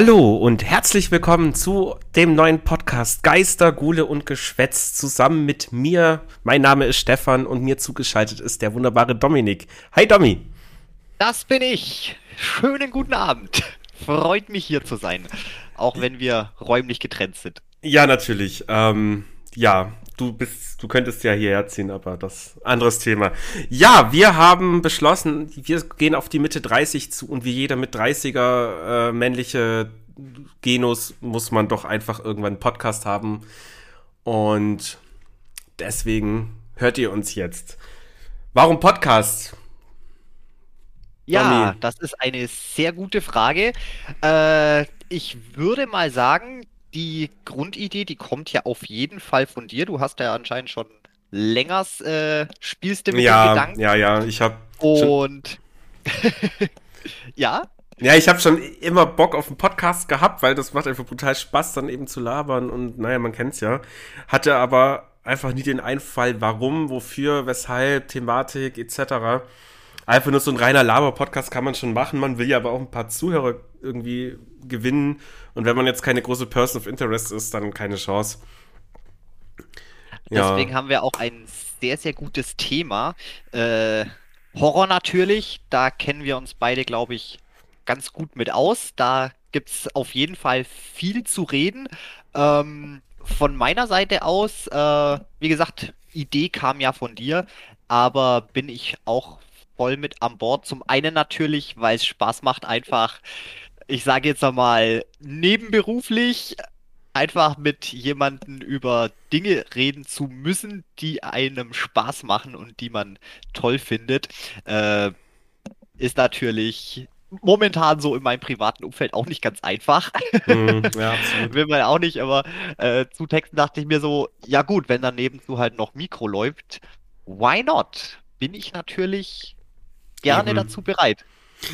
Hallo und herzlich willkommen zu dem neuen Podcast Geister, Gule und Geschwätz zusammen mit mir. Mein Name ist Stefan und mir zugeschaltet ist der wunderbare Dominik. Hi Domi. Das bin ich. Schönen guten Abend. Freut mich hier zu sein, auch wenn wir räumlich getrennt sind. Ja, natürlich. Ähm, ja, du bist, du könntest ja hierher ziehen, aber das anderes Thema. Ja, wir haben beschlossen, wir gehen auf die Mitte 30 zu und wie jeder mit 30er äh, männliche Genus muss man doch einfach irgendwann einen Podcast haben. Und deswegen hört ihr uns jetzt. Warum Podcast? Ja, Tommy. das ist eine sehr gute Frage. Äh, ich würde mal sagen, die Grundidee, die kommt ja auf jeden Fall von dir. Du hast ja anscheinend schon länger äh, spielst du mit ja, dem Gedanken. Ja, ja, ich habe und ja. Ja, ich habe schon immer Bock auf einen Podcast gehabt, weil das macht einfach brutal Spaß, dann eben zu labern und naja, man kennt's ja. Hatte aber einfach nie den Einfall, warum, wofür, weshalb, Thematik etc. Einfach nur so ein reiner Laber-Podcast kann man schon machen. Man will ja aber auch ein paar Zuhörer irgendwie gewinnen. Und wenn man jetzt keine große Person of Interest ist, dann keine Chance. Ja. Deswegen haben wir auch ein sehr, sehr gutes Thema. Äh, Horror natürlich, da kennen wir uns beide, glaube ich, ganz gut mit aus. Da gibt es auf jeden Fall viel zu reden. Ähm, von meiner Seite aus, äh, wie gesagt, Idee kam ja von dir, aber bin ich auch voll mit an Bord. Zum einen natürlich, weil es Spaß macht, einfach ich sage jetzt einmal, nebenberuflich einfach mit jemandem über Dinge reden zu müssen, die einem Spaß machen und die man toll findet, äh, ist natürlich momentan so in meinem privaten Umfeld auch nicht ganz einfach. Mm, ja, Will man auch nicht, aber äh, zu Texten dachte ich mir so, ja gut, wenn daneben so halt noch Mikro läuft, why not? Bin ich natürlich gerne mhm. dazu bereit.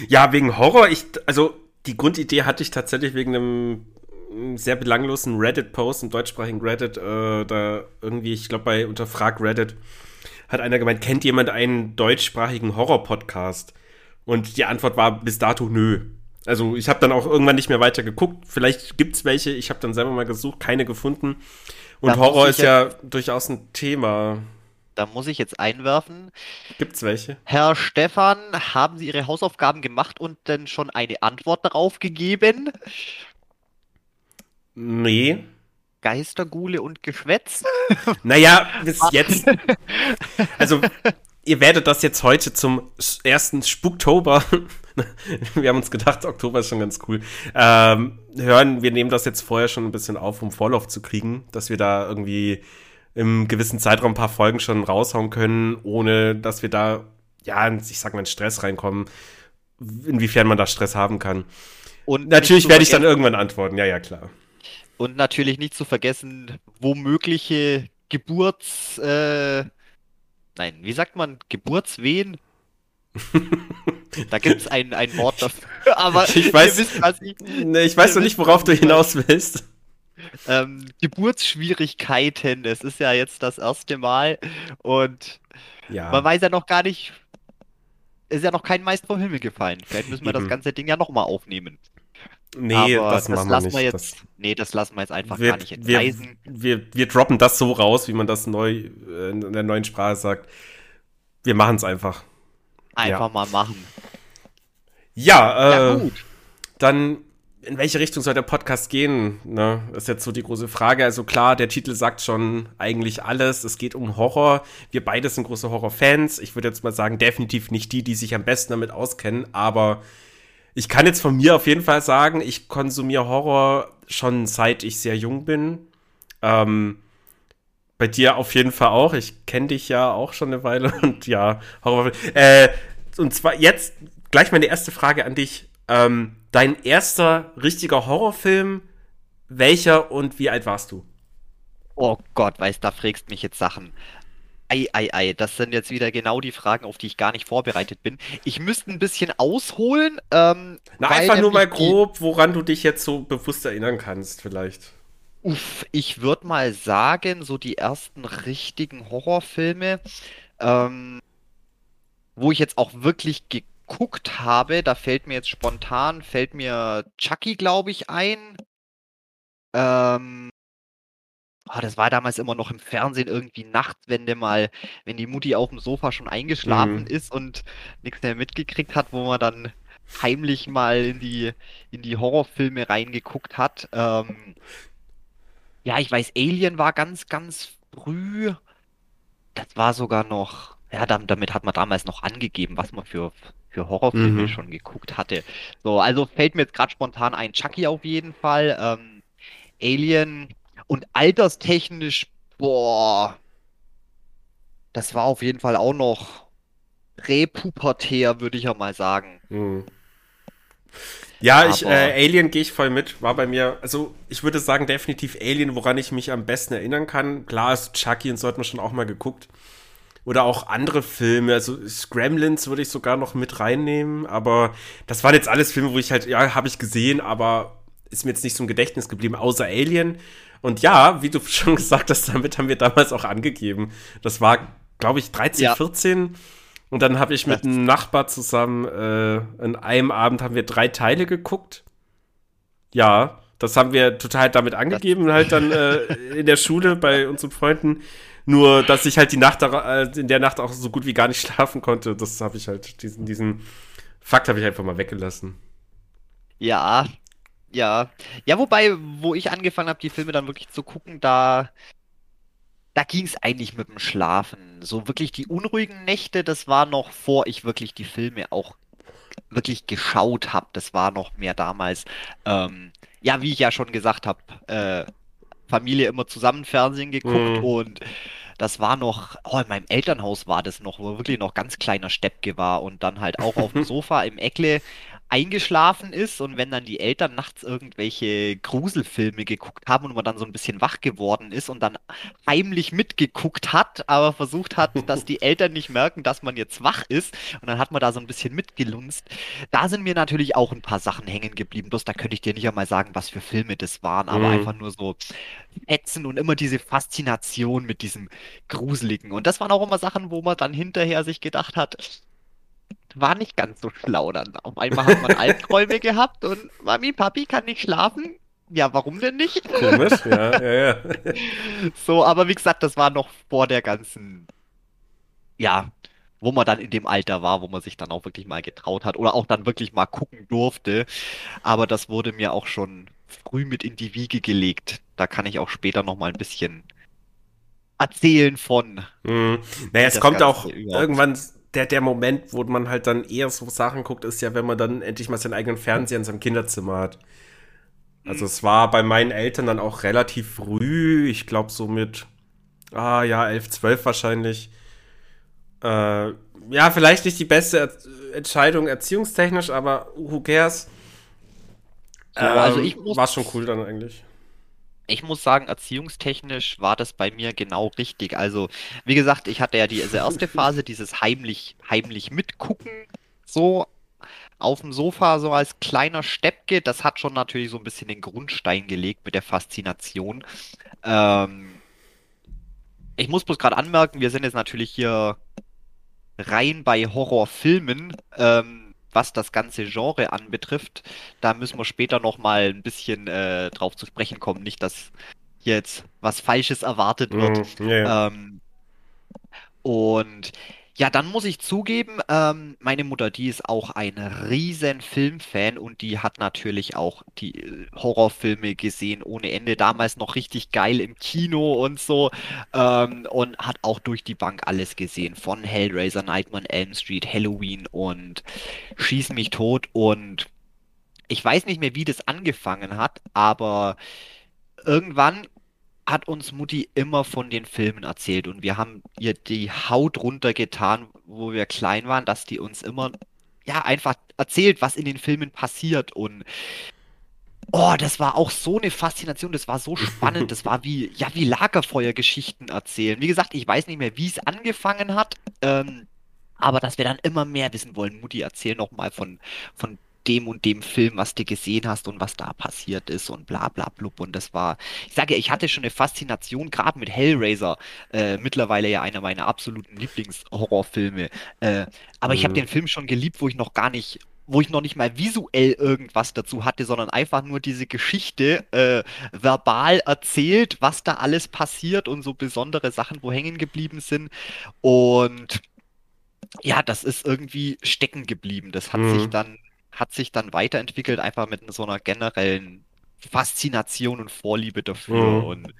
Ja, wegen Horror, ich, also die Grundidee hatte ich tatsächlich wegen einem sehr belanglosen Reddit-Post im deutschsprachigen Reddit, äh, da irgendwie, ich glaube bei Unterfrag Reddit, hat einer gemeint, kennt jemand einen deutschsprachigen Horror-Podcast? Und die Antwort war bis dato nö. Also ich habe dann auch irgendwann nicht mehr weiter geguckt. Vielleicht gibt es welche. Ich habe dann selber mal gesucht, keine gefunden. Und da Horror ist ja durchaus ein Thema. Da muss ich jetzt einwerfen. Gibt's welche? Herr Stefan, haben Sie Ihre Hausaufgaben gemacht und denn schon eine Antwort darauf gegeben? Nee. Geistergule und Geschwätz? Naja, bis jetzt. Also, ihr werdet das jetzt heute zum ersten Spuktober. Wir haben uns gedacht, Oktober ist schon ganz cool. Ähm, hören, wir nehmen das jetzt vorher schon ein bisschen auf, um Vorlauf zu kriegen, dass wir da irgendwie im gewissen Zeitraum ein paar Folgen schon raushauen können, ohne dass wir da, ja, ich sag mal, in Stress reinkommen, inwiefern man da Stress haben kann. Und natürlich werde ich dann irgendwann antworten, ja, ja, klar. Und natürlich nicht zu vergessen, womögliche Geburts, äh, nein, wie sagt man, Geburtswehen? da gibt es ein, ein Wort dafür, aber ich weiß, wisst, ich, nee, ich weiß noch nicht, worauf du hinaus willst. Ähm, Geburtsschwierigkeiten, es ist ja jetzt das erste Mal und ja. man weiß ja noch gar nicht, ist ja noch kein Meister vom Himmel gefallen. Vielleicht müssen wir Eben. das ganze Ding ja nochmal aufnehmen. Nee, Aber das, das lassen wir jetzt. Das, nee, das lassen wir jetzt einfach wir, gar nicht entweisen. Wir, wir, wir, droppen das so raus, wie man das neu äh, in der neuen Sprache sagt. Wir machen es einfach. Einfach ja. mal machen. Ja, äh, ja, gut. Dann in welche Richtung soll der Podcast gehen? Ne? ist jetzt so die große Frage. Also klar, der Titel sagt schon eigentlich alles. Es geht um Horror. Wir beide sind große Horrorfans. Ich würde jetzt mal sagen, definitiv nicht die, die sich am besten damit auskennen. Aber ich kann jetzt von mir auf jeden Fall sagen, ich konsumiere Horror schon seit ich sehr jung bin. Ähm, bei dir auf jeden Fall auch. Ich kenne dich ja auch schon eine Weile und ja, Horror. Äh, und zwar jetzt gleich meine erste Frage an dich. Ähm, dein erster richtiger Horrorfilm, welcher und wie alt warst du? Oh Gott, weißt, da fragst mich jetzt Sachen. Ei, ei, ei, das sind jetzt wieder genau die Fragen, auf die ich gar nicht vorbereitet bin. Ich müsste ein bisschen ausholen. Ähm, Na, einfach nur mal grob, woran du dich jetzt so bewusst erinnern kannst, vielleicht. Uff, ich würde mal sagen, so die ersten richtigen Horrorfilme, ähm, wo ich jetzt auch wirklich geguckt habe, da fällt mir jetzt spontan, fällt mir Chucky, glaube ich, ein. Ähm, oh, das war damals immer noch im Fernsehen irgendwie nachts, wenn der mal, wenn die Mutti auf dem Sofa schon eingeschlafen mhm. ist und nichts mehr mitgekriegt hat, wo man dann heimlich mal in die, in die Horrorfilme reingeguckt hat. Ähm, ja, ich weiß, Alien war ganz, ganz früh. Das war sogar noch, ja, damit hat man damals noch angegeben, was man für, für Horrorfilme mhm. schon geguckt hatte. So, also fällt mir jetzt gerade spontan ein Chucky auf jeden Fall. Ähm, Alien und alterstechnisch, boah, das war auf jeden Fall auch noch repubertär, würde ich ja mal sagen. Mhm. Ja, ich, äh, Alien gehe ich voll mit. War bei mir, also ich würde sagen, definitiv Alien, woran ich mich am besten erinnern kann. Klar ist Chucky und so hat man schon auch mal geguckt. Oder auch andere Filme, also Scramlins würde ich sogar noch mit reinnehmen, aber das waren jetzt alles Filme, wo ich halt, ja, habe ich gesehen, aber ist mir jetzt nicht so im Gedächtnis geblieben, außer Alien. Und ja, wie du schon gesagt hast, damit haben wir damals auch angegeben. Das war, glaube ich, 13, ja. 14 und dann habe ich mit einem Nachbar zusammen, äh, in einem Abend haben wir drei Teile geguckt. Ja, das haben wir total damit angegeben, halt dann äh, in der Schule bei unseren Freunden. Nur, dass ich halt die Nacht äh, in der Nacht auch so gut wie gar nicht schlafen konnte, das habe ich halt, diesen, diesen Fakt habe ich einfach mal weggelassen. Ja, ja. Ja, wobei, wo ich angefangen habe, die Filme dann wirklich zu gucken, da da ging es eigentlich mit dem Schlafen. So wirklich die unruhigen Nächte, das war noch vor ich wirklich die Filme auch wirklich geschaut habe. Das war noch mehr damals. Ähm, ja, wie ich ja schon gesagt habe, äh, Familie immer zusammen Fernsehen geguckt mhm. und das war noch, oh, in meinem Elternhaus war das noch, wo wirklich noch ganz kleiner Steppke war und dann halt auch auf dem Sofa im Eckle eingeschlafen ist und wenn dann die Eltern nachts irgendwelche Gruselfilme geguckt haben und man dann so ein bisschen wach geworden ist und dann heimlich mitgeguckt hat, aber versucht hat, dass die Eltern nicht merken, dass man jetzt wach ist und dann hat man da so ein bisschen mitgelunzt. Da sind mir natürlich auch ein paar Sachen hängen geblieben. Bloß da könnte ich dir nicht einmal sagen, was für Filme das waren, aber mhm. einfach nur so ätzen und immer diese Faszination mit diesem Gruseligen. Und das waren auch immer Sachen, wo man dann hinterher sich gedacht hat, war nicht ganz so schlau dann. Auf einmal hat man Albträume gehabt und Mami, Papi kann nicht schlafen. Ja, warum denn nicht? Komisch, ja, ja, ja. So, aber wie gesagt, das war noch vor der ganzen, ja, wo man dann in dem Alter war, wo man sich dann auch wirklich mal getraut hat oder auch dann wirklich mal gucken durfte. Aber das wurde mir auch schon früh mit in die Wiege gelegt. Da kann ich auch später noch mal ein bisschen erzählen von. Mhm. Naja, es kommt Ganze auch irgendwann der, der Moment, wo man halt dann eher so Sachen guckt, ist ja, wenn man dann endlich mal seinen eigenen Fernseher in seinem Kinderzimmer hat. Also mhm. es war bei meinen Eltern dann auch relativ früh, ich glaube so mit, ah ja, 11, 12 wahrscheinlich. Äh, ja, vielleicht nicht die beste er Entscheidung erziehungstechnisch, aber who cares? Also ähm, ich muss, war schon cool dann eigentlich ich muss sagen, erziehungstechnisch war das bei mir genau richtig. Also, wie gesagt, ich hatte ja diese erste Phase, dieses heimlich, heimlich mitgucken, so auf dem Sofa, so als kleiner Steppke. Das hat schon natürlich so ein bisschen den Grundstein gelegt mit der Faszination. Ähm, ich muss bloß gerade anmerken, wir sind jetzt natürlich hier rein bei Horrorfilmen. Ähm, was das ganze Genre anbetrifft. Da müssen wir später noch mal ein bisschen äh, drauf zu sprechen kommen. Nicht, dass jetzt was Falsches erwartet wird. Mm, yeah. ähm, und ja, dann muss ich zugeben, ähm, meine Mutter, die ist auch ein riesen Filmfan und die hat natürlich auch die äh, Horrorfilme gesehen ohne Ende. Damals noch richtig geil im Kino und so. Ähm, und hat auch durch die Bank alles gesehen. Von Hellraiser, Nightmare on Elm Street, Halloween und Schieß mich tot. Und ich weiß nicht mehr, wie das angefangen hat, aber irgendwann hat uns Mutti immer von den Filmen erzählt und wir haben ihr die Haut runtergetan, wo wir klein waren, dass die uns immer ja einfach erzählt, was in den Filmen passiert und Oh, das war auch so eine Faszination, das war so spannend, das war wie, ja, wie Lagerfeuergeschichten erzählen. Wie gesagt, ich weiß nicht mehr, wie es angefangen hat, ähm, aber dass wir dann immer mehr wissen wollen. Mutti, erzähl noch mal von, von dem und dem Film, was du gesehen hast und was da passiert ist und bla bla blub. Und das war, ich sage ja, ich hatte schon eine Faszination, gerade mit Hellraiser, äh, mittlerweile ja einer meiner absoluten Lieblingshorrorfilme. Äh, aber mhm. ich habe den Film schon geliebt, wo ich noch gar nicht wo ich noch nicht mal visuell irgendwas dazu hatte, sondern einfach nur diese Geschichte äh, verbal erzählt, was da alles passiert und so besondere Sachen, wo hängen geblieben sind. Und ja, das ist irgendwie stecken geblieben. Das hat mhm. sich dann, hat sich dann weiterentwickelt, einfach mit so einer generellen Faszination und Vorliebe dafür. Mhm. Und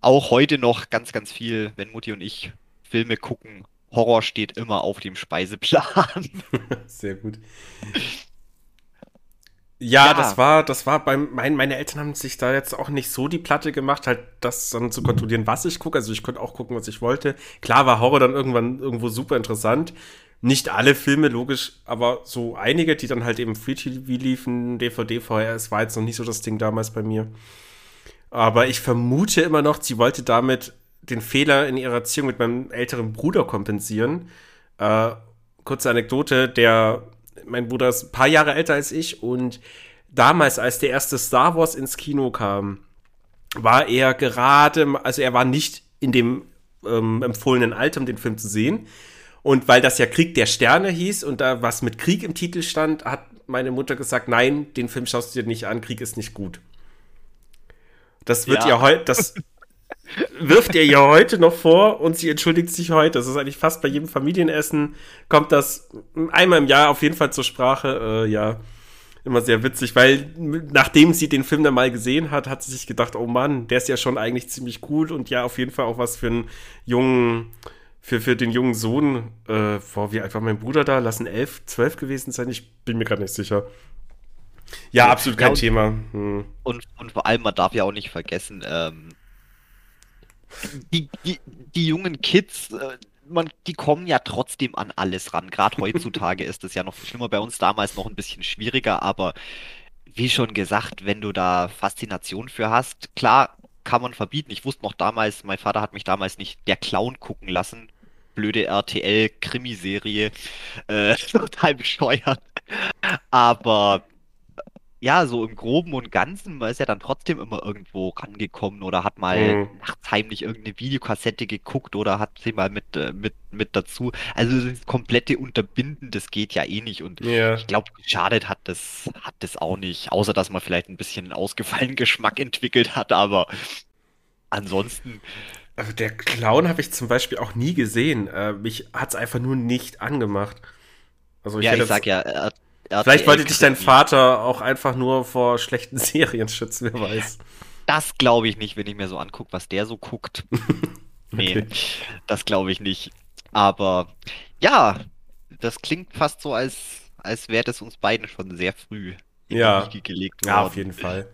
auch heute noch ganz, ganz viel, wenn Mutti und ich Filme gucken, Horror steht immer auf dem Speiseplan. Sehr gut. Ja, ja, das war, das war beim, mein, meine Eltern haben sich da jetzt auch nicht so die Platte gemacht, halt das dann zu kontrollieren, was ich gucke. Also ich konnte auch gucken, was ich wollte. Klar war Horror dann irgendwann irgendwo super interessant. Nicht alle Filme, logisch, aber so einige, die dann halt eben Free TV liefen, DVD, VHS, war jetzt noch nicht so das Ding damals bei mir. Aber ich vermute immer noch, sie wollte damit den Fehler in ihrer Erziehung mit meinem älteren Bruder kompensieren. Äh, kurze Anekdote, der, mein Bruder ist ein paar Jahre älter als ich und damals, als der erste Star Wars ins Kino kam, war er gerade, also er war nicht in dem ähm, empfohlenen Alter, um den Film zu sehen. Und weil das ja Krieg der Sterne hieß und da was mit Krieg im Titel stand, hat meine Mutter gesagt, nein, den Film schaust du dir nicht an, Krieg ist nicht gut. Das wird ja, ja heute, das wirft ihr ja heute noch vor und sie entschuldigt sich heute. Das ist eigentlich fast bei jedem Familienessen, kommt das einmal im Jahr auf jeden Fall zur Sprache. Äh, ja, immer sehr witzig, weil nachdem sie den Film dann mal gesehen hat, hat sie sich gedacht, oh Mann, der ist ja schon eigentlich ziemlich gut und ja, auf jeden Fall auch was für einen jungen, für, für den jungen Sohn. Äh, boah, wie alt war mein Bruder da? Lassen elf, zwölf gewesen sein? Ich bin mir gerade nicht sicher. Ja, absolut kein ja, und, Thema. Hm. Und, und vor allem, man darf ja auch nicht vergessen, ähm, die, die, die jungen Kids, äh, man, die kommen ja trotzdem an alles ran. Gerade heutzutage ist es ja noch schlimmer, bei uns damals noch ein bisschen schwieriger, aber wie schon gesagt, wenn du da Faszination für hast, klar kann man verbieten. Ich wusste noch damals, mein Vater hat mich damals nicht der Clown gucken lassen. Blöde RTL-Krimiserie. Äh, total bescheuert. Aber ja, so im Groben und Ganzen, man ist ja dann trotzdem immer irgendwo rangekommen oder hat mal mhm. nachts heimlich irgendeine Videokassette geguckt oder hat sie mal mit, äh, mit, mit dazu. Also das komplette Unterbinden, das geht ja eh nicht und ja. ich glaube, geschadet hat das, hat das auch nicht, außer dass man vielleicht ein bisschen einen ausgefallenen Geschmack entwickelt hat, aber ansonsten. Also der Clown habe ich zum Beispiel auch nie gesehen. Äh, mich hat es einfach nur nicht angemacht. Also ich ja, ich sag ja, RTL Vielleicht wollte dich dein Vater auch einfach nur vor schlechten Serien schützen, wer weiß. Das glaube ich nicht, wenn ich mir so angucke, was der so guckt. nee, okay. das glaube ich nicht. Aber ja, das klingt fast so, als, als wäre das uns beiden schon sehr früh in ja. gelegt worden. Ja, auf jeden Fall.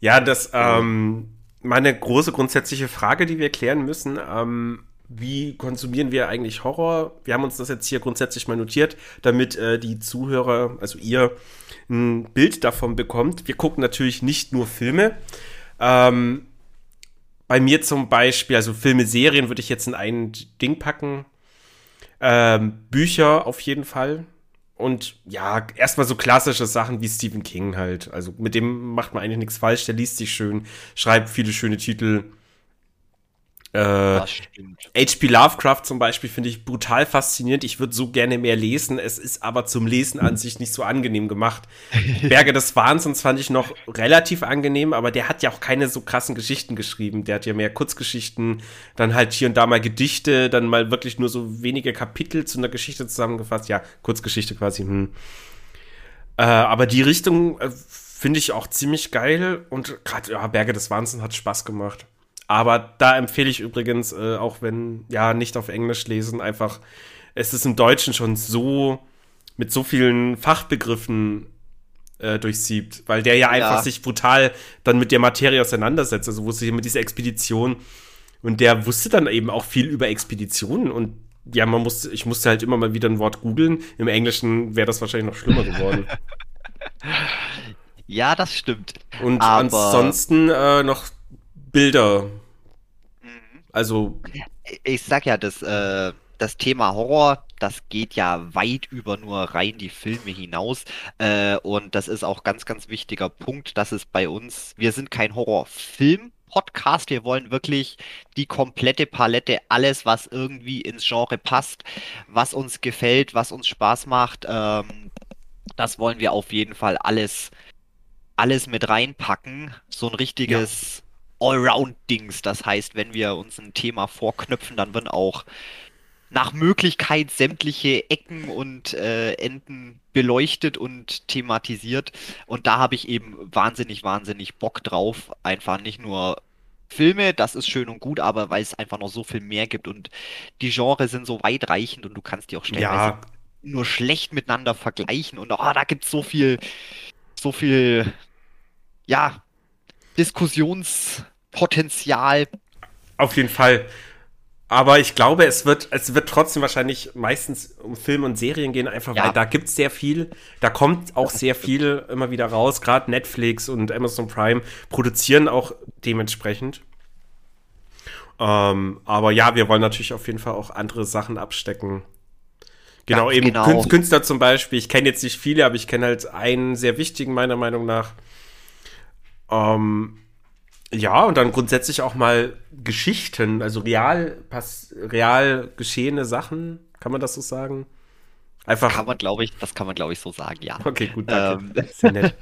Ja, das, ähm, meine große grundsätzliche Frage, die wir klären müssen, ähm, wie konsumieren wir eigentlich Horror? Wir haben uns das jetzt hier grundsätzlich mal notiert, damit äh, die Zuhörer, also ihr, ein Bild davon bekommt. Wir gucken natürlich nicht nur Filme. Ähm, bei mir zum Beispiel, also Filme, Serien würde ich jetzt in ein Ding packen. Ähm, Bücher auf jeden Fall. Und ja, erstmal so klassische Sachen wie Stephen King halt. Also mit dem macht man eigentlich nichts falsch. Der liest sich schön, schreibt viele schöne Titel. Äh, H.P. Lovecraft zum Beispiel finde ich brutal faszinierend. Ich würde so gerne mehr lesen. Es ist aber zum Lesen an sich nicht so angenehm gemacht. Berge des Wahnsinns fand ich noch relativ angenehm, aber der hat ja auch keine so krassen Geschichten geschrieben. Der hat ja mehr Kurzgeschichten, dann halt hier und da mal Gedichte, dann mal wirklich nur so wenige Kapitel zu einer Geschichte zusammengefasst. Ja, Kurzgeschichte quasi. Hm. Äh, aber die Richtung äh, finde ich auch ziemlich geil und gerade ja, Berge des Wahnsinns hat Spaß gemacht. Aber da empfehle ich übrigens, äh, auch wenn, ja, nicht auf Englisch lesen, einfach, es ist im Deutschen schon so mit so vielen Fachbegriffen äh, durchsiebt, weil der ja einfach ja. sich brutal dann mit der Materie auseinandersetzt. Also wusste ich mit dieser Expedition und der wusste dann eben auch viel über Expeditionen und ja, man musste, ich musste halt immer mal wieder ein Wort googeln. Im Englischen wäre das wahrscheinlich noch schlimmer geworden. ja, das stimmt. Und Aber ansonsten äh, noch Bilder. Also. Ich sag ja, das, äh, das Thema Horror, das geht ja weit über nur rein die Filme hinaus. Äh, und das ist auch ganz, ganz wichtiger Punkt, dass es bei uns, wir sind kein Horrorfilm. Podcast. Wir wollen wirklich die komplette Palette, alles, was irgendwie ins Genre passt, was uns gefällt, was uns Spaß macht. Ähm, das wollen wir auf jeden Fall alles, alles mit reinpacken. So ein richtiges. Allround-Dings. Das heißt, wenn wir uns ein Thema vorknöpfen, dann werden auch nach Möglichkeit sämtliche Ecken und äh, Enden beleuchtet und thematisiert. Und da habe ich eben wahnsinnig, wahnsinnig Bock drauf. Einfach nicht nur Filme, das ist schön und gut, aber weil es einfach noch so viel mehr gibt und die Genres sind so weitreichend und du kannst die auch stellenweise ja. nur schlecht miteinander vergleichen und oh, da gibt es so viel, so viel, ja, Diskussionspotenzial. Auf jeden Fall. Aber ich glaube, es wird, es wird trotzdem wahrscheinlich meistens um Filme und Serien gehen, einfach ja. weil da gibt es sehr viel. Da kommt auch sehr viel immer wieder raus. Gerade Netflix und Amazon Prime produzieren auch dementsprechend. Ähm, aber ja, wir wollen natürlich auf jeden Fall auch andere Sachen abstecken. Genau, Ganz eben genau. Künstler zum Beispiel. Ich kenne jetzt nicht viele, aber ich kenne halt einen sehr wichtigen, meiner Meinung nach. Ähm, ja, und dann grundsätzlich auch mal Geschichten, also real, pass, real geschehene Sachen, kann man das so sagen? Einfach. Kann man, glaube ich, das kann man, glaube ich, so sagen, ja. Okay, gut, danke. Ähm. Sehr nett.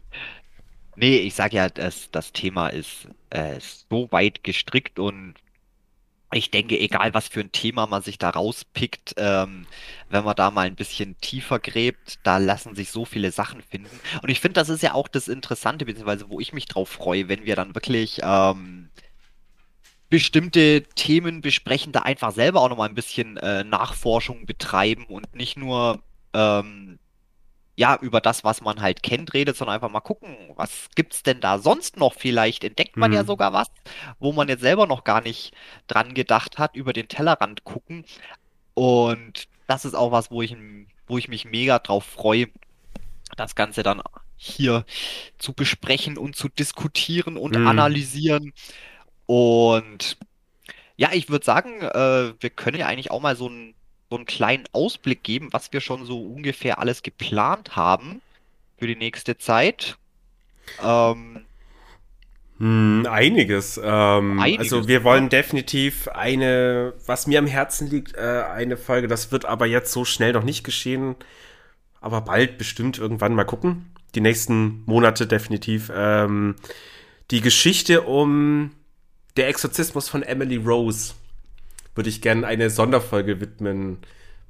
nee, ich sage ja, das, das Thema ist äh, so weit gestrickt und ich denke, egal was für ein Thema man sich da rauspickt, ähm, wenn man da mal ein bisschen tiefer gräbt, da lassen sich so viele Sachen finden. Und ich finde, das ist ja auch das Interessante, beziehungsweise wo ich mich drauf freue, wenn wir dann wirklich ähm, bestimmte Themen besprechen, da einfach selber auch nochmal ein bisschen äh, Nachforschung betreiben und nicht nur ähm, ja, über das, was man halt kennt, redet, sondern einfach mal gucken, was gibt's denn da sonst noch? Vielleicht entdeckt man mhm. ja sogar was, wo man jetzt selber noch gar nicht dran gedacht hat, über den Tellerrand gucken. Und das ist auch was, wo ich, wo ich mich mega drauf freue, das Ganze dann hier zu besprechen und zu diskutieren und mhm. analysieren. Und ja, ich würde sagen, äh, wir können ja eigentlich auch mal so ein so einen kleinen Ausblick geben, was wir schon so ungefähr alles geplant haben für die nächste Zeit? Ähm, hm, einiges. Ähm, einiges. Also wir wollen definitiv eine, was mir am Herzen liegt, äh, eine Folge. Das wird aber jetzt so schnell noch nicht geschehen. Aber bald bestimmt irgendwann mal gucken. Die nächsten Monate definitiv. Ähm, die Geschichte um der Exorzismus von Emily Rose würde ich gerne eine Sonderfolge widmen.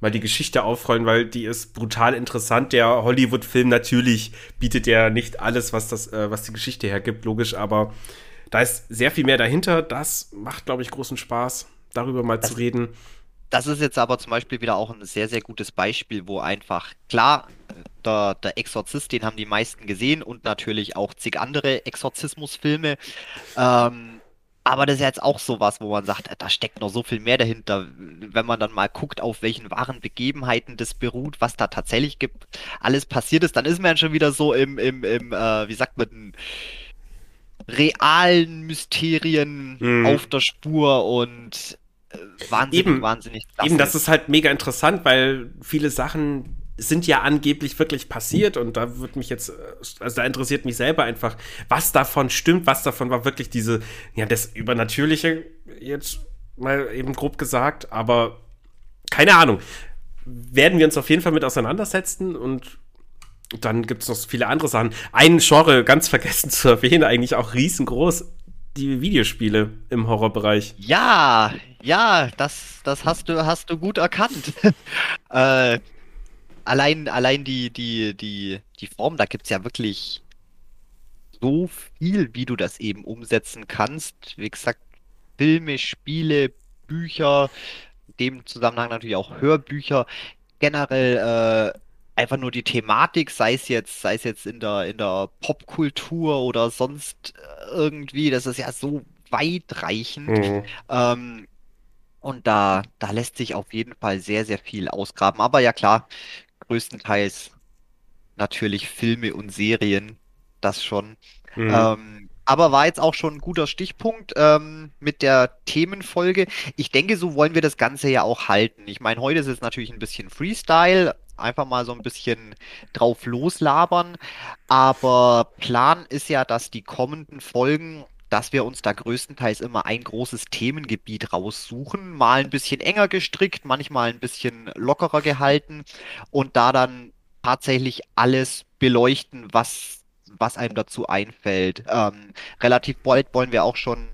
Mal die Geschichte aufrollen, weil die ist brutal interessant. Der Hollywood-Film natürlich bietet ja nicht alles, was, das, äh, was die Geschichte hergibt, logisch, aber da ist sehr viel mehr dahinter. Das macht, glaube ich, großen Spaß, darüber mal das, zu reden. Das ist jetzt aber zum Beispiel wieder auch ein sehr, sehr gutes Beispiel, wo einfach, klar, der, der Exorzist, den haben die meisten gesehen und natürlich auch zig andere Exorzismusfilme. Ähm, aber das ist jetzt auch sowas, wo man sagt, da steckt noch so viel mehr dahinter. Wenn man dann mal guckt, auf welchen wahren Begebenheiten das beruht, was da tatsächlich gibt, alles passiert ist, dann ist man schon wieder so im, im, im äh, wie sagt man, realen Mysterien mhm. auf der Spur und äh, wahnsinnig, eben, wahnsinnig. Eben, das ist halt mega interessant, weil viele Sachen sind ja angeblich wirklich passiert und da wird mich jetzt, also da interessiert mich selber einfach, was davon stimmt, was davon war wirklich diese, ja, das Übernatürliche, jetzt mal eben grob gesagt, aber keine Ahnung. Werden wir uns auf jeden Fall mit auseinandersetzen und dann gibt es noch viele andere Sachen. Ein Genre ganz vergessen zu erwähnen, eigentlich auch riesengroß, die Videospiele im Horrorbereich. Ja, ja, das, das hast du, hast du gut erkannt. äh, allein, allein die, die, die, die Form, da gibt es ja wirklich so viel, wie du das eben umsetzen kannst. Wie gesagt, Filme, Spiele, Bücher, in dem Zusammenhang natürlich auch Hörbücher, generell äh, einfach nur die Thematik, sei es jetzt, sei es jetzt in der, in der Popkultur oder sonst irgendwie, das ist ja so weitreichend. Mhm. Ähm, und da, da lässt sich auf jeden Fall sehr, sehr viel ausgraben. Aber ja klar, größtenteils natürlich Filme und Serien, das schon. Mhm. Ähm, aber war jetzt auch schon ein guter Stichpunkt ähm, mit der Themenfolge. Ich denke, so wollen wir das Ganze ja auch halten. Ich meine, heute ist es natürlich ein bisschen Freestyle, einfach mal so ein bisschen drauf loslabern. Aber Plan ist ja, dass die kommenden Folgen dass wir uns da größtenteils immer ein großes Themengebiet raussuchen, mal ein bisschen enger gestrickt, manchmal ein bisschen lockerer gehalten und da dann tatsächlich alles beleuchten, was, was einem dazu einfällt. Ähm, relativ bald wollen wir auch schon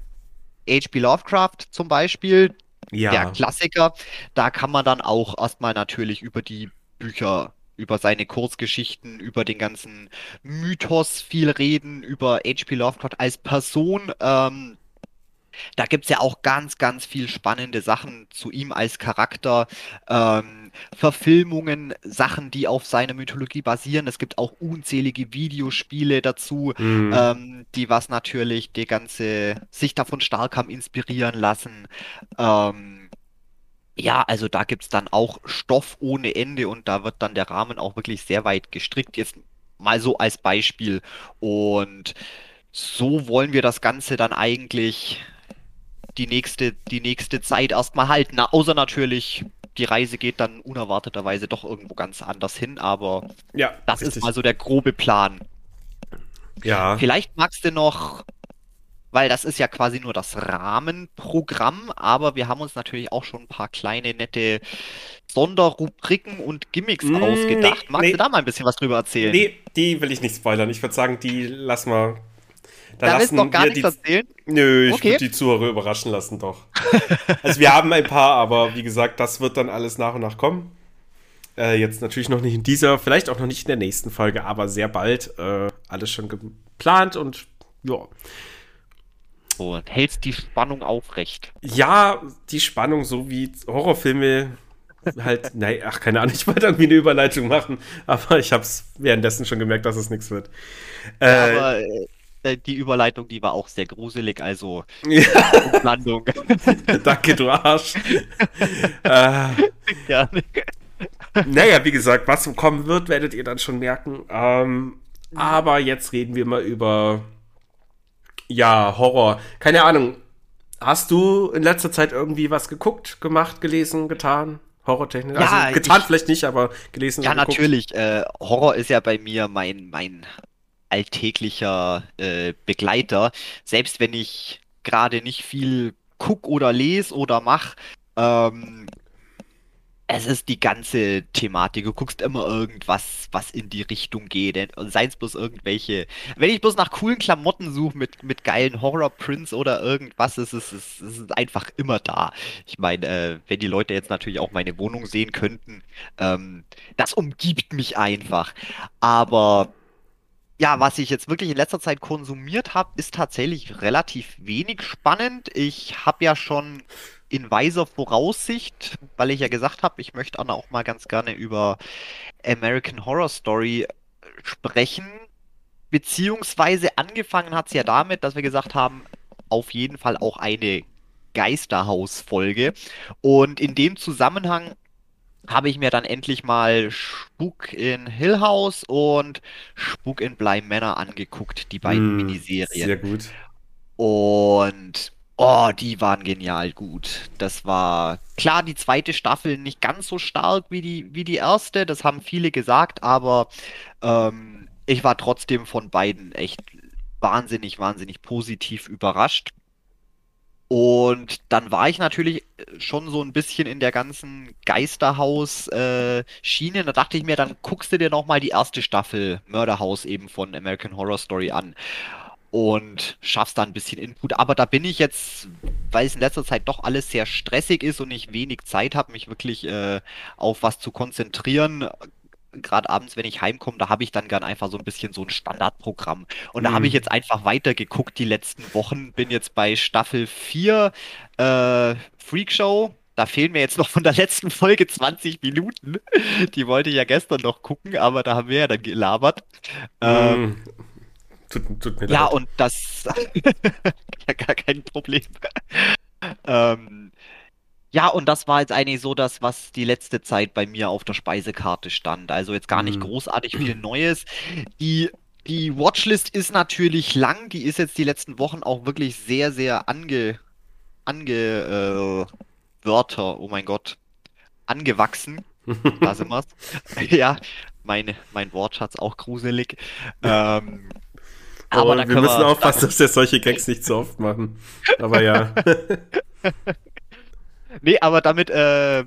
H.P. Lovecraft zum Beispiel, ja. der Klassiker. Da kann man dann auch erstmal natürlich über die Bücher über seine Kurzgeschichten, über den ganzen Mythos viel reden, über H.P. Lovecraft als Person. Ähm, da gibt's ja auch ganz, ganz viel spannende Sachen zu ihm als Charakter. Ähm, Verfilmungen, Sachen, die auf seiner Mythologie basieren. Es gibt auch unzählige Videospiele dazu, mhm. ähm, die was natürlich die ganze sich davon stark haben inspirieren lassen. Ähm, ja, also da gibt's dann auch Stoff ohne Ende und da wird dann der Rahmen auch wirklich sehr weit gestrickt. Jetzt mal so als Beispiel. Und so wollen wir das Ganze dann eigentlich die nächste, die nächste Zeit erstmal halten. Na, außer natürlich, die Reise geht dann unerwarteterweise doch irgendwo ganz anders hin, aber ja, das richtig. ist mal so der grobe Plan. Ja. Vielleicht magst du noch weil das ist ja quasi nur das Rahmenprogramm, aber wir haben uns natürlich auch schon ein paar kleine, nette Sonderrubriken und Gimmicks mm, ausgedacht. Magst nee. du da mal ein bisschen was drüber erzählen? Nee, die will ich nicht spoilern. Ich würde sagen, die lassen wir. Da, da willst du noch gar nichts die, erzählen? Nö, ich okay. würde die Zuhörer überraschen lassen, doch. also wir haben ein paar, aber wie gesagt, das wird dann alles nach und nach kommen. Äh, jetzt natürlich noch nicht in dieser, vielleicht auch noch nicht in der nächsten Folge, aber sehr bald. Äh, alles schon geplant und ja und hältst die Spannung aufrecht. Ja, die Spannung, so wie Horrorfilme halt, nein, ach, keine Ahnung, ich wollte irgendwie eine Überleitung machen, aber ich habe es währenddessen schon gemerkt, dass es nichts wird. Äh, aber äh, die Überleitung, die war auch sehr gruselig, also ja. Landung. Danke, du Arsch. äh, Gerne. Naja, wie gesagt, was kommen wird, werdet ihr dann schon merken. Ähm, aber jetzt reden wir mal über ja, Horror. Keine Ahnung. Hast du in letzter Zeit irgendwie was geguckt, gemacht, gelesen, getan? Horrortechnisch? Ja, also getan ich, vielleicht nicht, aber gelesen. Ja, natürlich. Äh, Horror ist ja bei mir mein, mein alltäglicher äh, Begleiter. Selbst wenn ich gerade nicht viel guck oder lese oder mach, ähm, es ist die ganze Thematik. Du guckst immer irgendwas, was in die Richtung geht. Seien es bloß irgendwelche. Wenn ich bloß nach coolen Klamotten suche mit, mit geilen Horror-Prints oder irgendwas, ist es ist, ist einfach immer da. Ich meine, äh, wenn die Leute jetzt natürlich auch meine Wohnung sehen könnten, ähm, das umgibt mich einfach. Aber ja, was ich jetzt wirklich in letzter Zeit konsumiert habe, ist tatsächlich relativ wenig spannend. Ich habe ja schon in weiser Voraussicht, weil ich ja gesagt habe, ich möchte Anna auch mal ganz gerne über American Horror Story sprechen. Beziehungsweise angefangen hat es ja damit, dass wir gesagt haben, auf jeden Fall auch eine Geisterhaus-Folge. Und in dem Zusammenhang habe ich mir dann endlich mal Spuk in Hill House und Spuk in Bly Manor angeguckt, die beiden mm, Miniserien. Sehr gut. Und Oh, die waren genial gut. Das war klar, die zweite Staffel nicht ganz so stark wie die, wie die erste, das haben viele gesagt, aber ähm, ich war trotzdem von beiden echt wahnsinnig, wahnsinnig positiv überrascht. Und dann war ich natürlich schon so ein bisschen in der ganzen Geisterhaus-Schiene. Äh, da dachte ich mir, dann guckst du dir nochmal die erste Staffel Mörderhaus eben von American Horror Story an und schaffst da ein bisschen Input. Aber da bin ich jetzt, weil es in letzter Zeit doch alles sehr stressig ist und ich wenig Zeit habe, mich wirklich äh, auf was zu konzentrieren. Gerade abends, wenn ich heimkomme, da habe ich dann gern einfach so ein bisschen so ein Standardprogramm. Und da habe mhm. ich jetzt einfach weitergeguckt die letzten Wochen. Bin jetzt bei Staffel 4 äh, Freakshow. Da fehlen mir jetzt noch von der letzten Folge 20 Minuten. Die wollte ich ja gestern noch gucken, aber da haben wir ja dann gelabert. Mhm. Ähm, Tut, tut mir ja, leid. und das ja gar kein Problem. ähm, ja, und das war jetzt eigentlich so das, was die letzte Zeit bei mir auf der Speisekarte stand. Also jetzt gar nicht mhm. großartig viel Neues. Die die Watchlist ist natürlich lang. Die ist jetzt die letzten Wochen auch wirklich sehr, sehr ange, ange, äh, Wörter, oh mein Gott, angewachsen. Da sind wir's. ja, meine, mein Wortschatz auch gruselig. Ähm, aber oh, wir müssen wir, aufpassen, dass wir solche Gags nicht so oft machen. Aber ja. nee, aber damit äh,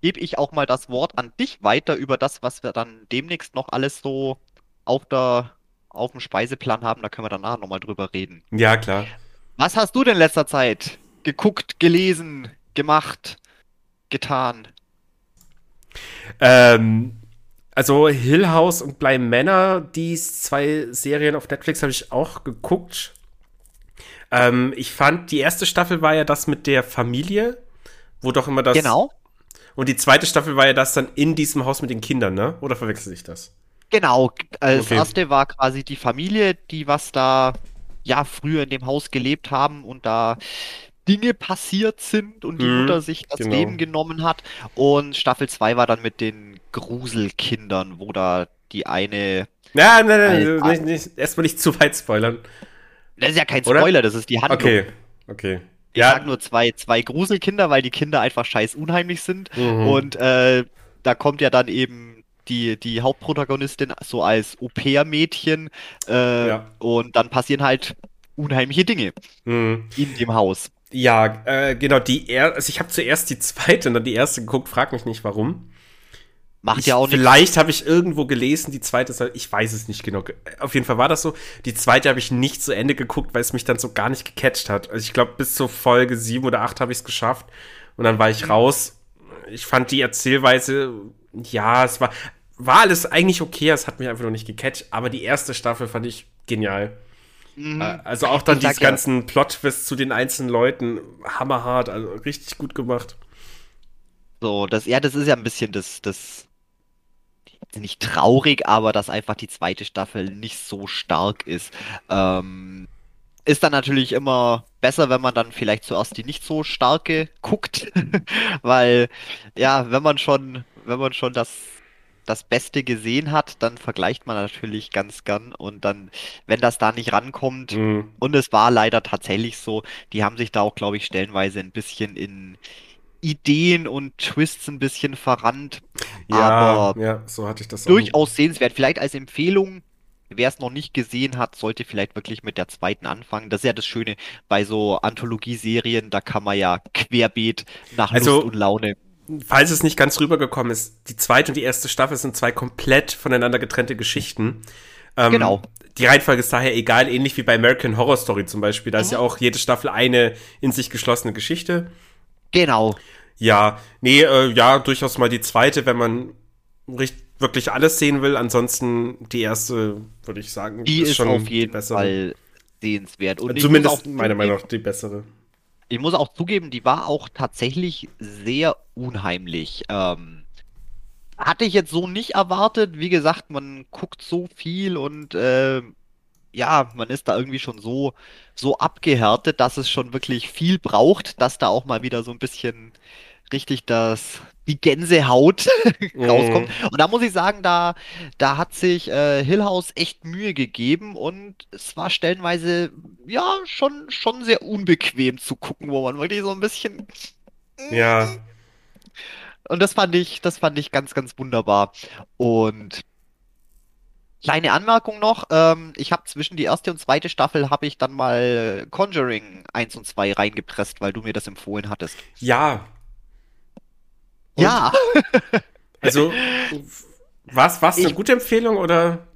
gebe ich auch mal das Wort an dich weiter über das, was wir dann demnächst noch alles so auf, der, auf dem Speiseplan haben. Da können wir danach nochmal drüber reden. Ja, klar. Was hast du denn in letzter Zeit geguckt, gelesen, gemacht, getan? Ähm, also Hill House und Bly Männer, die zwei Serien auf Netflix habe ich auch geguckt. Ähm, ich fand, die erste Staffel war ja das mit der Familie, wo doch immer das. Genau. Und die zweite Staffel war ja das dann in diesem Haus mit den Kindern, ne? Oder verwechsel ich das? Genau. Als okay. erste war quasi die Familie, die was da ja früher in dem Haus gelebt haben und da Dinge passiert sind und die mhm, Mutter sich das genau. Leben genommen hat. Und Staffel 2 war dann mit den Gruselkindern, wo da die eine. Ja, nein, nein, nein, nicht, nicht, erstmal nicht zu weit spoilern. Das ist ja kein Spoiler, Oder? das ist die Handlung. Okay, okay. Ich ja. sag nur zwei, zwei Gruselkinder, weil die Kinder einfach scheiß unheimlich sind. Mhm. Und äh, da kommt ja dann eben die, die Hauptprotagonistin so als Au-pair-Mädchen. Äh, ja. Und dann passieren halt unheimliche Dinge mhm. in dem Haus. Ja, äh, genau, die er also ich habe zuerst die zweite und dann die erste geguckt, frag mich nicht warum. Macht ich, ja auch nicht. Vielleicht habe ich irgendwo gelesen, die zweite ich weiß es nicht genau. Auf jeden Fall war das so. Die zweite habe ich nicht zu Ende geguckt, weil es mich dann so gar nicht gecatcht hat. Also ich glaube, bis zur Folge sieben oder acht habe ich es geschafft. Und dann war ich mhm. raus. Ich fand die Erzählweise, ja, es war, war alles eigentlich okay, es hat mich einfach noch nicht gecatcht, aber die erste Staffel fand ich genial. Mhm. Äh, also auch dann diese ganzen ja. Plot-Twists zu den einzelnen Leuten, hammerhart, also richtig gut gemacht. So, das, ja, das ist ja ein bisschen das, das, nicht traurig, aber dass einfach die zweite Staffel nicht so stark ist. Ähm, ist dann natürlich immer besser, wenn man dann vielleicht zuerst die nicht so starke guckt, weil ja, wenn man schon, wenn man schon das das Beste gesehen hat, dann vergleicht man natürlich ganz gern und dann, wenn das da nicht rankommt, mhm. und es war leider tatsächlich so, die haben sich da auch, glaube ich, stellenweise ein bisschen in Ideen und Twists ein bisschen verrannt. Ja, aber ja, so hatte ich das durchaus auch. sehenswert. Vielleicht als Empfehlung, wer es noch nicht gesehen hat, sollte vielleicht wirklich mit der zweiten anfangen. Das ist ja das Schöne bei so Anthologieserien, da kann man ja querbeet nach also, Lust und Laune falls es nicht ganz rübergekommen ist, die zweite und die erste Staffel sind zwei komplett voneinander getrennte Geschichten. Ähm, genau. Die Reihenfolge ist daher egal, ähnlich wie bei American Horror Story zum Beispiel. Da mhm. ist ja auch jede Staffel eine in sich geschlossene Geschichte. Genau. Ja, nee, äh, ja, durchaus mal die zweite, wenn man richtig, wirklich alles sehen will. Ansonsten die erste, würde ich sagen, die ist, ist schon auf jeden Fall sehenswert. Und Zumindest meiner Meinung nach die bessere ich muss auch zugeben, die war auch tatsächlich sehr unheimlich. Ähm, hatte ich jetzt so nicht erwartet. Wie gesagt, man guckt so viel und äh, ja, man ist da irgendwie schon so, so abgehärtet, dass es schon wirklich viel braucht, dass da auch mal wieder so ein bisschen richtig das, die Gänsehaut rauskommt. Mhm. Und da muss ich sagen, da, da hat sich äh, Hill House echt Mühe gegeben und es war stellenweise ja schon, schon sehr unbequem zu gucken, wo man wirklich so ein bisschen. Ja. Und das fand ich, das fand ich ganz, ganz wunderbar. Und Kleine Anmerkung noch, ähm, ich habe zwischen die erste und zweite Staffel habe ich dann mal Conjuring 1 und 2 reingepresst, weil du mir das empfohlen hattest. Ja, und? Ja. also, was es eine gute Empfehlung oder?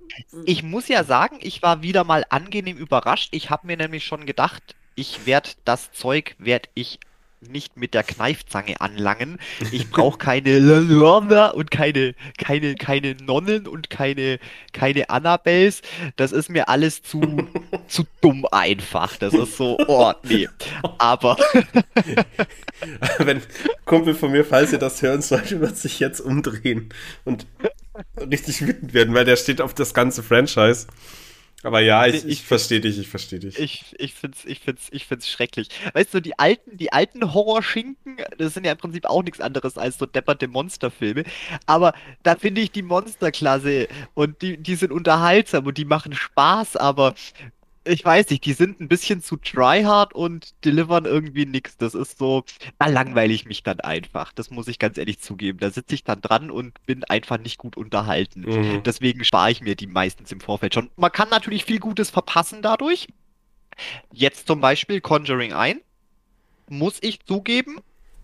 Ich muss ja sagen, ich war wieder mal angenehm überrascht. Ich habe mir nämlich schon gedacht, ich werde das Zeug, werde ich nicht mit der Kneifzange anlangen. Ich brauche keine Lörner und keine, keine, keine Nonnen und keine, keine Annabelles. Das ist mir alles zu, zu dumm einfach. Das ist so, oh, nee. Aber. Wenn Kumpel von mir, falls ihr das hören sollte, wird sich jetzt umdrehen und richtig wütend werden, weil der steht auf das ganze Franchise. Aber ja, ich, ich, ich verstehe dich, ich verstehe dich. Ich, ich finde es ich find's, ich find's schrecklich. Weißt du, die alten, die alten Horrorschinken, das sind ja im Prinzip auch nichts anderes als so depperte Monsterfilme. Aber da finde ich die Monsterklasse und die, die sind unterhaltsam und die machen Spaß, aber ich weiß nicht, die sind ein bisschen zu tryhard und delivern irgendwie nichts. Das ist so, da langweile ich mich dann einfach. Das muss ich ganz ehrlich zugeben. Da sitze ich dann dran und bin einfach nicht gut unterhalten. Mhm. Deswegen spare ich mir die meistens im Vorfeld schon. Man kann natürlich viel Gutes verpassen dadurch. Jetzt zum Beispiel Conjuring 1. Muss ich zugeben,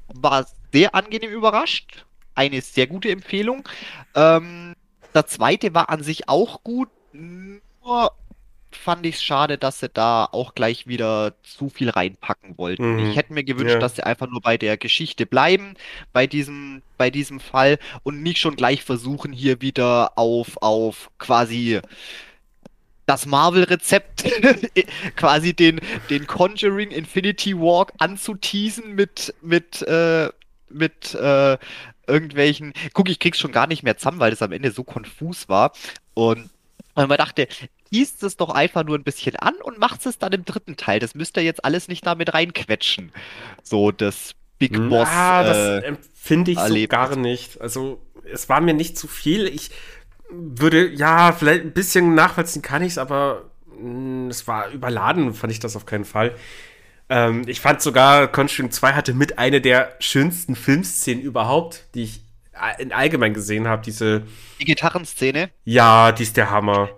war sehr angenehm überrascht. Eine sehr gute Empfehlung. Ähm, der zweite war an sich auch gut, nur fand ich es schade, dass sie da auch gleich wieder zu viel reinpacken wollten. Mhm. Ich hätte mir gewünscht, ja. dass sie einfach nur bei der Geschichte bleiben, bei diesem, bei diesem Fall und nicht schon gleich versuchen, hier wieder auf, auf quasi das Marvel-Rezept, quasi den, den Conjuring Infinity Walk anzuteasen mit, mit, äh, mit äh, irgendwelchen. Guck, ich krieg's schon gar nicht mehr zusammen, weil das am Ende so konfus war. Und und man dachte, gießt es doch einfach nur ein bisschen an und macht es dann im dritten Teil. Das müsst ihr jetzt alles nicht damit reinquetschen. So das Big Boss. Ja, das äh, empfinde ich so gar nicht. Also es war mir nicht zu viel. Ich würde, ja, vielleicht ein bisschen nachvollziehen kann ich es, aber mh, mm, es war überladen, fand ich das auf keinen Fall. Ähm, ich fand sogar, Conjuring 2 hatte mit eine der schönsten Filmszenen überhaupt, die ich in allgemein gesehen habe. Diese. Die Gitarrenszene? Ja, die ist der Hammer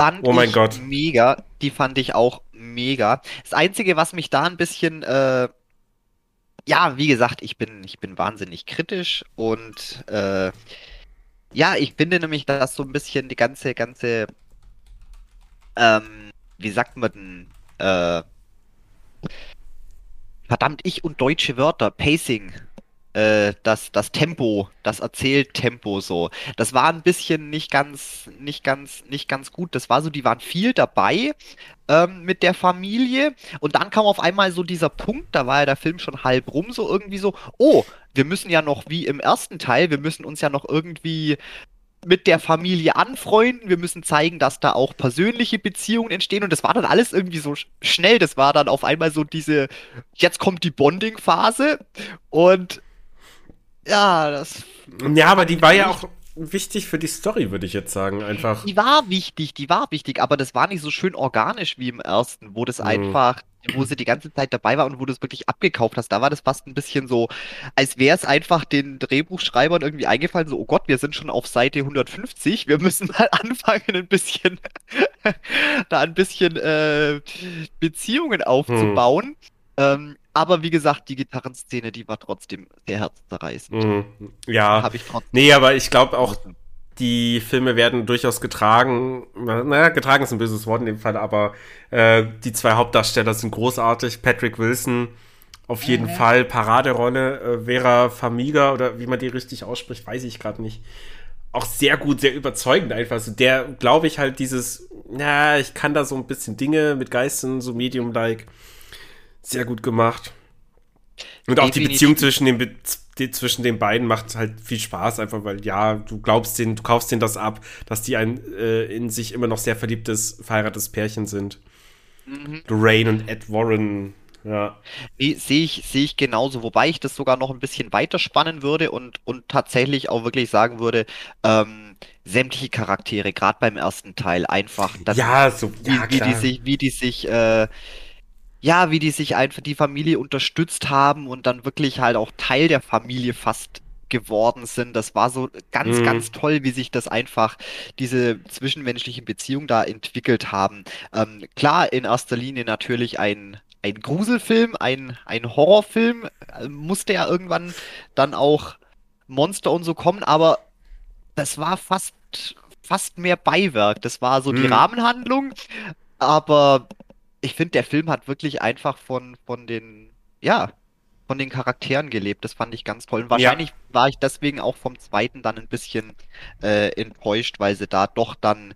fand oh mein ich Gott. mega. Die fand ich auch mega. Das Einzige, was mich da ein bisschen, äh, ja, wie gesagt, ich bin, ich bin wahnsinnig kritisch und äh, ja, ich finde nämlich, dass so ein bisschen die ganze, ganze, ähm, wie sagt man denn, äh, verdammt, ich und deutsche Wörter, Pacing, äh, das, das Tempo, das Erzähltempo so. Das war ein bisschen nicht ganz, nicht ganz, nicht ganz gut. Das war so, die waren viel dabei ähm, mit der Familie und dann kam auf einmal so dieser Punkt, da war ja der Film schon halb rum, so irgendwie so, oh, wir müssen ja noch wie im ersten Teil, wir müssen uns ja noch irgendwie mit der Familie anfreunden. Wir müssen zeigen, dass da auch persönliche Beziehungen entstehen. Und das war dann alles irgendwie so schnell. Das war dann auf einmal so diese, jetzt kommt die Bonding-Phase. Und ja, das. Ja, aber die war ja auch wichtig für die Story, würde ich jetzt sagen, einfach. Die war wichtig, die war wichtig, aber das war nicht so schön organisch wie im ersten, wo das mhm. einfach, wo sie die ganze Zeit dabei war und wo du es wirklich abgekauft hast. Da war das fast ein bisschen so, als wäre es einfach den Drehbuchschreibern irgendwie eingefallen, so, oh Gott, wir sind schon auf Seite 150, wir müssen mal anfangen, ein bisschen, da ein bisschen äh, Beziehungen aufzubauen. Mhm. Ähm, aber wie gesagt, die Gitarrenszene, die war trotzdem sehr herzzerreißend. Mhm. Ja. Hab ich trotzdem nee, aber ich glaube auch, die Filme werden durchaus getragen. Naja, getragen ist ein böses Wort in dem Fall, aber äh, die zwei Hauptdarsteller sind großartig. Patrick Wilson auf jeden mhm. Fall Paraderolle. Äh, Vera Famiga oder wie man die richtig ausspricht, weiß ich gerade nicht. Auch sehr gut, sehr überzeugend einfach. Also der, glaube ich, halt dieses, na, ich kann da so ein bisschen Dinge mit Geistern, so medium-like sehr gut gemacht. Und auch die Beziehung zwischen den, die, zwischen den beiden macht halt viel Spaß, einfach weil, ja, du glaubst denen, du kaufst denen das ab, dass die ein äh, in sich immer noch sehr verliebtes, verheiratetes Pärchen sind. Mhm. Lorraine und Ed Warren, ja. Nee, sehe ich, sehe ich genauso, wobei ich das sogar noch ein bisschen weiter spannen würde und, und tatsächlich auch wirklich sagen würde, ähm, sämtliche Charaktere, gerade beim ersten Teil, einfach, ja, so, ja, wie, wie, die sich, wie die sich, äh, ja, wie die sich einfach die Familie unterstützt haben und dann wirklich halt auch Teil der Familie fast geworden sind. Das war so ganz, mhm. ganz toll, wie sich das einfach, diese zwischenmenschlichen Beziehungen da entwickelt haben. Ähm, klar, in erster Linie natürlich ein, ein Gruselfilm, ein, ein Horrorfilm, äh, musste ja irgendwann dann auch Monster und so kommen, aber das war fast, fast mehr Beiwerk. Das war so die mhm. Rahmenhandlung, aber ich finde, der Film hat wirklich einfach von, von den, ja, von den Charakteren gelebt. Das fand ich ganz toll. Und wahrscheinlich ja. war ich deswegen auch vom zweiten dann ein bisschen äh, enttäuscht, weil sie da doch dann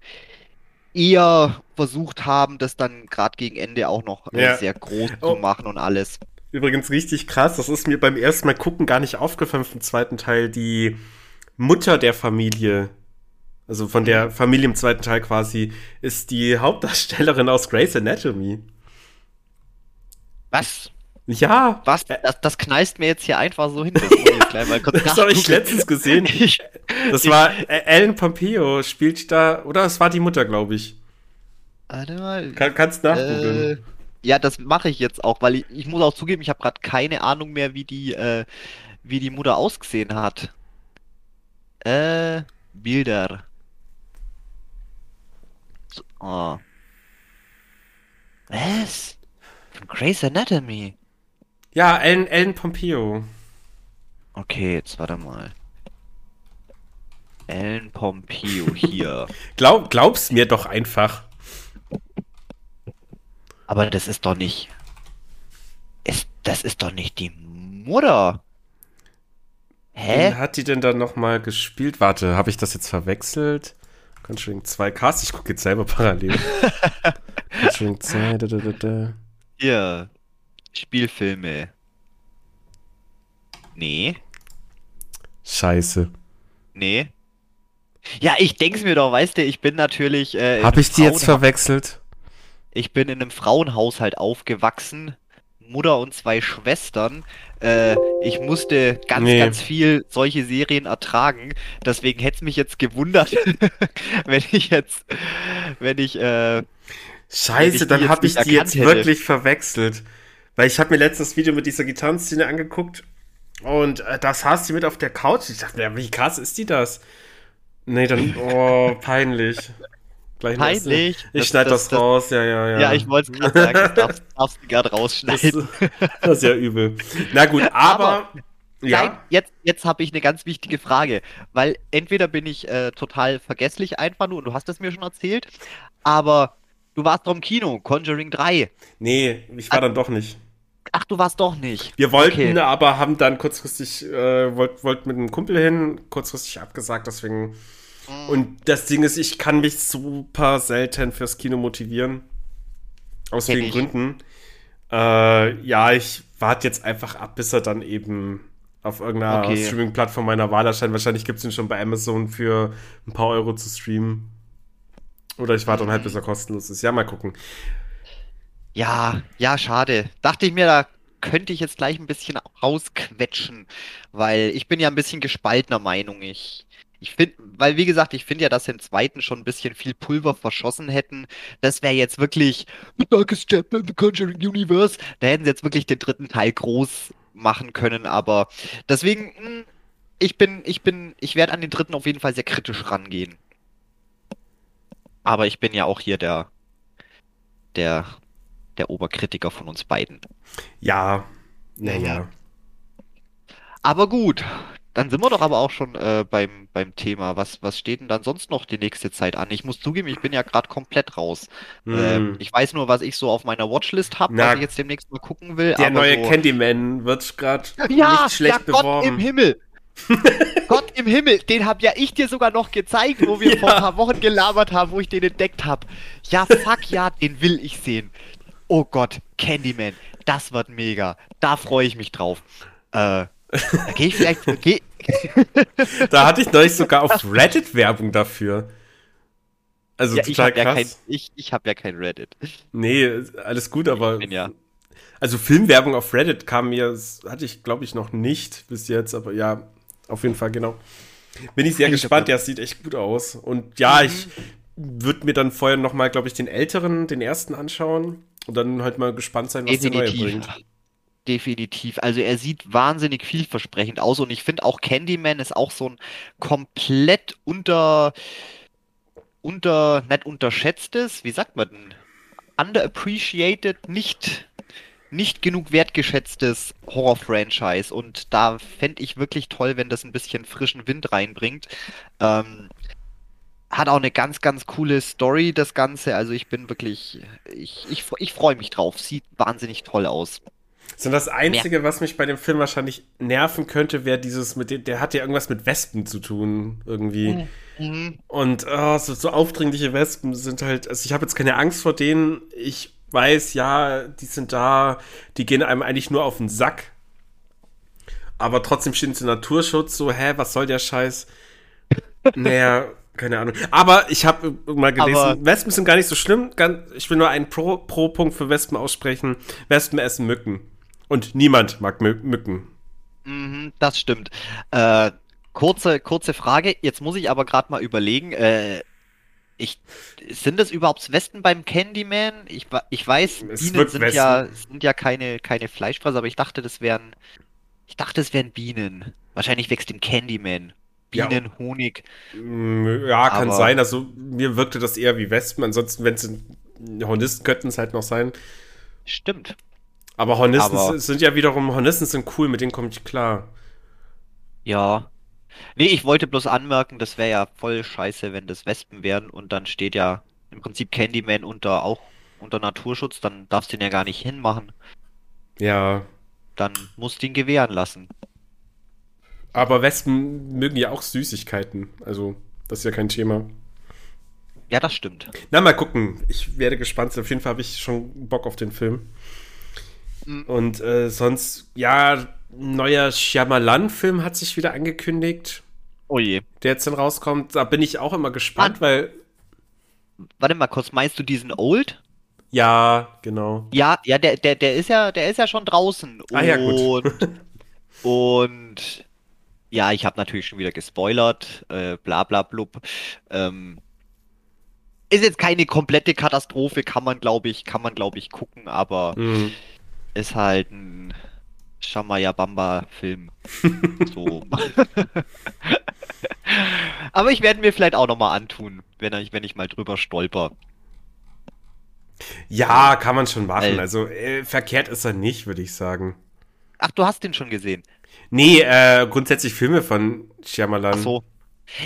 eher versucht haben, das dann gerade gegen Ende auch noch äh, ja. sehr groß oh. zu machen und alles. Übrigens richtig krass, das ist mir beim ersten Mal gucken gar nicht aufgefallen vom zweiten Teil. Die Mutter der Familie also von der Familie im zweiten Teil quasi, ist die Hauptdarstellerin aus Grey's Anatomy. Was? Ja. Was? Das, das knallst mir jetzt hier einfach so hin. Das, das habe ich letztens gesehen. das war Ellen Pompeo spielt da, oder es war die Mutter, glaube ich. Warte mal. Kann, kannst nachgucken. Äh, ja, das mache ich jetzt auch, weil ich, ich muss auch zugeben, ich habe gerade keine Ahnung mehr, wie die, äh, wie die Mutter ausgesehen hat. Äh, Bilder. Oh. Was? Von Grey's Anatomy. Ja, Ellen, Ellen Pompeo. Okay, jetzt warte mal. Ellen Pompeo hier. Glaub, glaub's mir doch einfach. Aber das ist doch nicht. Ist, das ist doch nicht die Mutter. Hä? Wen hat die denn dann nochmal gespielt? Warte, habe ich das jetzt verwechselt? Conjuring 2 Cast, ich gucke jetzt selber parallel. Conjuring 2, da, da, da, da. Hier. Spielfilme. Nee. Scheiße. Nee. Ja, ich denk's mir doch, weißt du, ich bin natürlich. Äh, Hab ich die jetzt verwechselt? Ich bin in einem Frauenhaushalt aufgewachsen. Mutter und zwei Schwestern. Äh, ich musste ganz, nee. ganz viel solche Serien ertragen. Deswegen hätte es mich jetzt gewundert, wenn ich jetzt, wenn ich, äh, Scheiße, ich dann habe ich die jetzt hätte. wirklich verwechselt. Weil ich habe mir letztens das Video mit dieser Gitarrenszene angeguckt und äh, da saß sie mit auf der Couch. Ich dachte mir, wie krass ist die das? Nee, dann, oh, peinlich. Gleich Peinlich. Ich schneide das, das, raus, ja, ja, ja. Ja, ich wollte es gerade sagen, das darfst, darfst du gerade rausschneiden. Das, das, ist ja übel. Na gut, aber. aber ja. Nein, jetzt, jetzt habe ich eine ganz wichtige Frage, weil entweder bin ich äh, total vergesslich einfach nur, und du hast es mir schon erzählt, aber du warst doch im Kino, Conjuring 3. Nee, ich war Ach, dann doch nicht. Ach, du warst doch nicht. Wir wollten, okay. aber haben dann kurzfristig, äh, wollt, wollt mit einem Kumpel hin, kurzfristig abgesagt, deswegen Mhm. Und das Ding ist, ich kann mich super selten fürs Kino motivieren. Aus vielen Gründen. Äh, ja, ich warte jetzt einfach ab, bis er dann eben auf irgendeiner okay. Streaming-Plattform meiner Wahl erscheint. Wahrscheinlich gibt es ihn schon bei Amazon für ein paar Euro zu streamen. Oder ich warte dann halt, bis er kostenlos ist. Ja, mal gucken. Ja, ja, schade. Dachte ich mir, da könnte ich jetzt gleich ein bisschen rausquetschen, weil ich bin ja ein bisschen gespaltener Meinung. Ich ich finde, weil wie gesagt, ich finde ja, dass sie im zweiten schon ein bisschen viel Pulver verschossen hätten. Das wäre jetzt wirklich The Darkest Chapter in the Conjuring Universe. Da hätten sie jetzt wirklich den dritten Teil groß machen können, aber deswegen, hm, ich bin, ich bin, ich werde an den dritten auf jeden Fall sehr kritisch rangehen. Aber ich bin ja auch hier der, der, der Oberkritiker von uns beiden. Ja, naja. Aber gut, dann sind wir doch aber auch schon äh, beim, beim Thema. Was, was steht denn dann sonst noch die nächste Zeit an? Ich muss zugeben, ich bin ja gerade komplett raus. Mm. Ähm, ich weiß nur, was ich so auf meiner Watchlist habe, was ich jetzt demnächst mal gucken will. Der neue so... Candyman wird gerade ja, nicht schlecht ja, beworben. Gott im Himmel. Gott im Himmel, den hab ja ich dir sogar noch gezeigt, wo wir ja. vor ein paar Wochen gelabert haben, wo ich den entdeckt habe. Ja, fuck ja, den will ich sehen. Oh Gott, Candyman, das wird mega. Da freue ich mich drauf. Äh, da gehe ich vielleicht. Geh. da hatte ich neulich sogar auf Reddit Werbung dafür. Also ja, total ich krass. Ja kein, ich ich habe ja kein Reddit. Nee, alles gut, aber. Ja. Also Filmwerbung auf Reddit kam mir, hatte ich glaube ich noch nicht bis jetzt, aber ja, auf jeden Fall, genau. Bin ich sehr ich gespannt, der sieht echt gut aus. Und ja, mhm. ich würde mir dann vorher nochmal, glaube ich, den älteren, den ersten anschauen und dann halt mal gespannt sein, was Definitiv. der neue bringt. Definitiv. Also er sieht wahnsinnig vielversprechend aus und ich finde auch Candyman ist auch so ein komplett unter, unter, nicht unterschätztes, wie sagt man denn? Underappreciated, nicht, nicht genug wertgeschätztes Horror-Franchise und da fände ich wirklich toll, wenn das ein bisschen frischen Wind reinbringt. Ähm, hat auch eine ganz, ganz coole Story, das Ganze. Also ich bin wirklich, ich, ich, ich freue mich drauf. Sieht wahnsinnig toll aus. So, das Einzige, was mich bei dem Film wahrscheinlich nerven könnte, wäre dieses mit dem, der hat ja irgendwas mit Wespen zu tun, irgendwie. Mhm. Und oh, so, so aufdringliche Wespen sind halt, also ich habe jetzt keine Angst vor denen. Ich weiß, ja, die sind da, die gehen einem eigentlich nur auf den Sack. Aber trotzdem stehen sie Naturschutz, so, hä, was soll der Scheiß? naja, keine Ahnung. Aber ich habe mal gelesen, Aber Wespen sind gar nicht so schlimm. Ich will nur einen Pro-Punkt Pro für Wespen aussprechen. Wespen essen Mücken. Und niemand mag Mücken. Mhm, das stimmt. Äh, kurze, kurze Frage. Jetzt muss ich aber gerade mal überlegen. Äh, ich, sind das überhaupt Wespen beim Candyman? Ich, ich weiß, es Bienen sind ja, sind ja keine, keine Fleischfresser, aber ich dachte, das wären. Ich dachte, es wären Bienen. Wahrscheinlich wächst im Candyman. Bienen, ja. Honig. Mm, ja, kann aber... sein. Also mir wirkte das eher wie Wespen. Ansonsten, wenn es Hornisten könnten es halt noch sein. Stimmt. Aber Hornisten aber... sind ja wiederum, Hornisten sind cool, mit denen komme ich klar. Ja, Nee, ich wollte bloß anmerken, das wäre ja voll scheiße, wenn das Wespen wären und dann steht ja im Prinzip Candyman unter auch unter Naturschutz, dann darfst du den ja gar nicht hinmachen. Ja. Dann musst du ihn gewähren lassen. Aber Wespen mögen ja auch Süßigkeiten, also das ist ja kein Thema. Ja, das stimmt. Na, mal gucken. Ich werde gespannt. Auf jeden Fall habe ich schon Bock auf den Film. Mhm. Und äh, sonst, ja, neuer Shyamalan-Film hat sich wieder angekündigt. Oh je. Der jetzt dann rauskommt. Da bin ich auch immer gespannt, weil. Warte mal kurz, meinst du diesen Old? Ja, genau. Ja, ja, der, der, der ist ja, der ist ja schon draußen. Ah ja, gut. und ja, ich habe natürlich schon wieder gespoilert, äh, bla bla blub. Ähm, ist jetzt keine komplette Katastrophe, kann man glaube ich, kann man glaube ich gucken, aber mhm. Ist halt ein Shamaya Bamba Film. so. Aber ich werde mir vielleicht auch nochmal antun, wenn ich, wenn ich mal drüber stolper. Ja, kann man schon machen. Also äh, verkehrt ist er nicht, würde ich sagen. Ach, du hast den schon gesehen? Nee, äh, grundsätzlich Filme von Shyamalan. Ach so.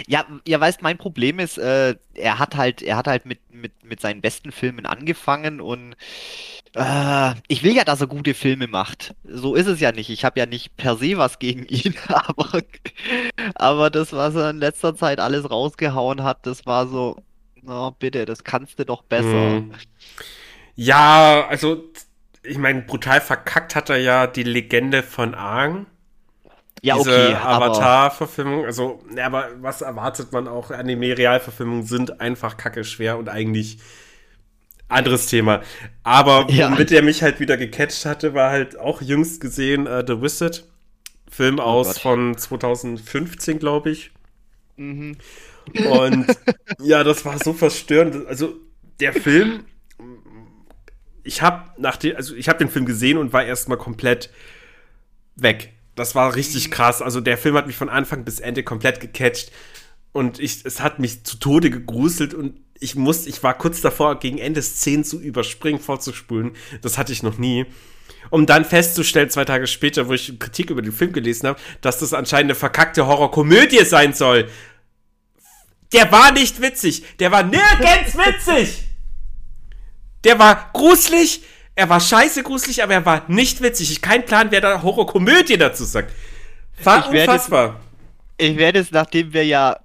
Ja, ja, weißt, mein Problem ist, äh, er hat halt, er hat halt mit, mit, mit seinen besten Filmen angefangen und äh, ich will ja, dass er gute Filme macht. So ist es ja nicht. Ich habe ja nicht per se was gegen ihn, aber, aber das, was er in letzter Zeit alles rausgehauen hat, das war so, oh, bitte, das kannst du doch besser. Hm. Ja, also, ich meine, brutal verkackt hat er ja die Legende von Aang. Ja, diese okay, Avatar-Verfilmung, also, aber was erwartet man auch? Anime-Realverfilmungen sind einfach kacke schwer und eigentlich anderes Thema. Aber ja. womit er mich halt wieder gecatcht hatte, war halt auch jüngst gesehen uh, The Wizard. Film oh aus Gott. von 2015, glaube ich. Mhm. Und ja, das war so verstörend. Also der Film, ich habe nach dem, also ich habe den Film gesehen und war erstmal komplett weg. Das war richtig mhm. krass. Also der Film hat mich von Anfang bis Ende komplett gecatcht und ich, es hat mich zu Tode gegruselt und ich musste, ich war kurz davor, gegen Ende Szenen zu überspringen, vorzuspulen. Das hatte ich noch nie. Um dann festzustellen, zwei Tage später, wo ich Kritik über den Film gelesen habe, dass das anscheinend eine verkackte Horrorkomödie sein soll. Der war nicht witzig. Der war nirgends witzig. Der war gruselig. Er war scheiße gruselig, aber er war nicht witzig. Ich kein Plan, wer da Horrorkomödie dazu sagt. War ich unfassbar. Werde, ich werde es, nachdem wir ja,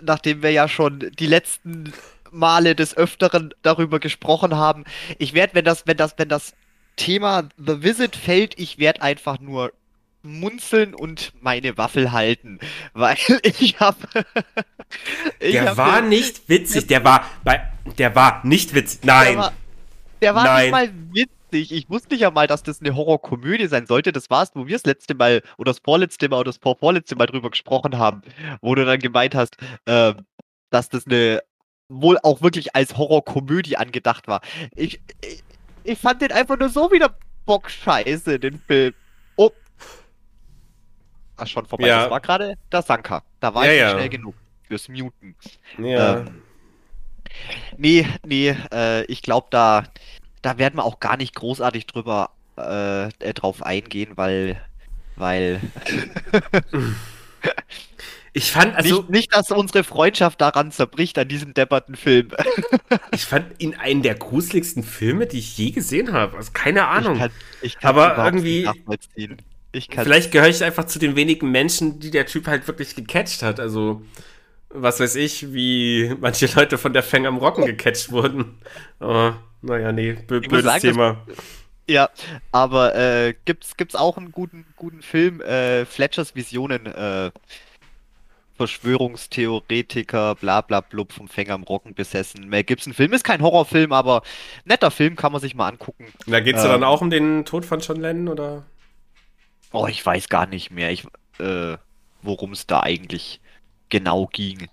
nachdem wir ja schon die letzten Male des Öfteren darüber gesprochen haben. Ich werde, wenn das, wenn das, wenn das Thema The Visit fällt, ich werde einfach nur munzeln und meine Waffel halten, weil ich habe. der hab war nicht witzig. Der war bei, der war nicht witzig. Nein. Der war, der war Nein. nicht mal witzig. Ich wusste ja mal, dass das eine Horrorkomödie sein sollte. Das war es, wo wir das letzte Mal oder das vorletzte Mal oder das vorvorletzte Mal drüber gesprochen haben, wo du dann gemeint hast, äh, dass das eine wohl auch wirklich als Horrorkomödie angedacht war. Ich, ich, ich fand den einfach nur so wieder bockscheiße, den Film. Oh. Ach, schon vorbei. Ja. Das war gerade der Sanka. Da war ja, ich ja. schnell genug fürs Muten. Ja. Ähm, nee, nee, äh, ich glaube, da, da werden wir auch gar nicht großartig drüber äh, äh drauf eingehen, weil, weil Ich fand also nicht, nicht, dass unsere Freundschaft daran zerbricht an diesem depperten Film. ich fand ihn einen der gruseligsten Filme, die ich je gesehen habe. Also keine Ahnung. Ich kann, ich kann Aber irgendwie vielleicht gehöre ich einfach zu den wenigen Menschen, die der Typ halt wirklich gecatcht hat. Also was weiß ich, wie manche Leute von der Fang am Rocken gecatcht wurden. Aber naja, nee, blödes sagen, Thema. Ja, aber äh, gibt's, gibt's auch einen guten, guten Film, äh, Fletchers Visionen, äh, Verschwörungstheoretiker, bla bla blub, vom Fänger im Rocken besessen. Mel Gibson-Film ist kein Horrorfilm, aber netter Film, kann man sich mal angucken. Da geht es ähm, dann auch um den Tod von John Lennon, oder? Oh, ich weiß gar nicht mehr, äh, worum es da eigentlich genau ging.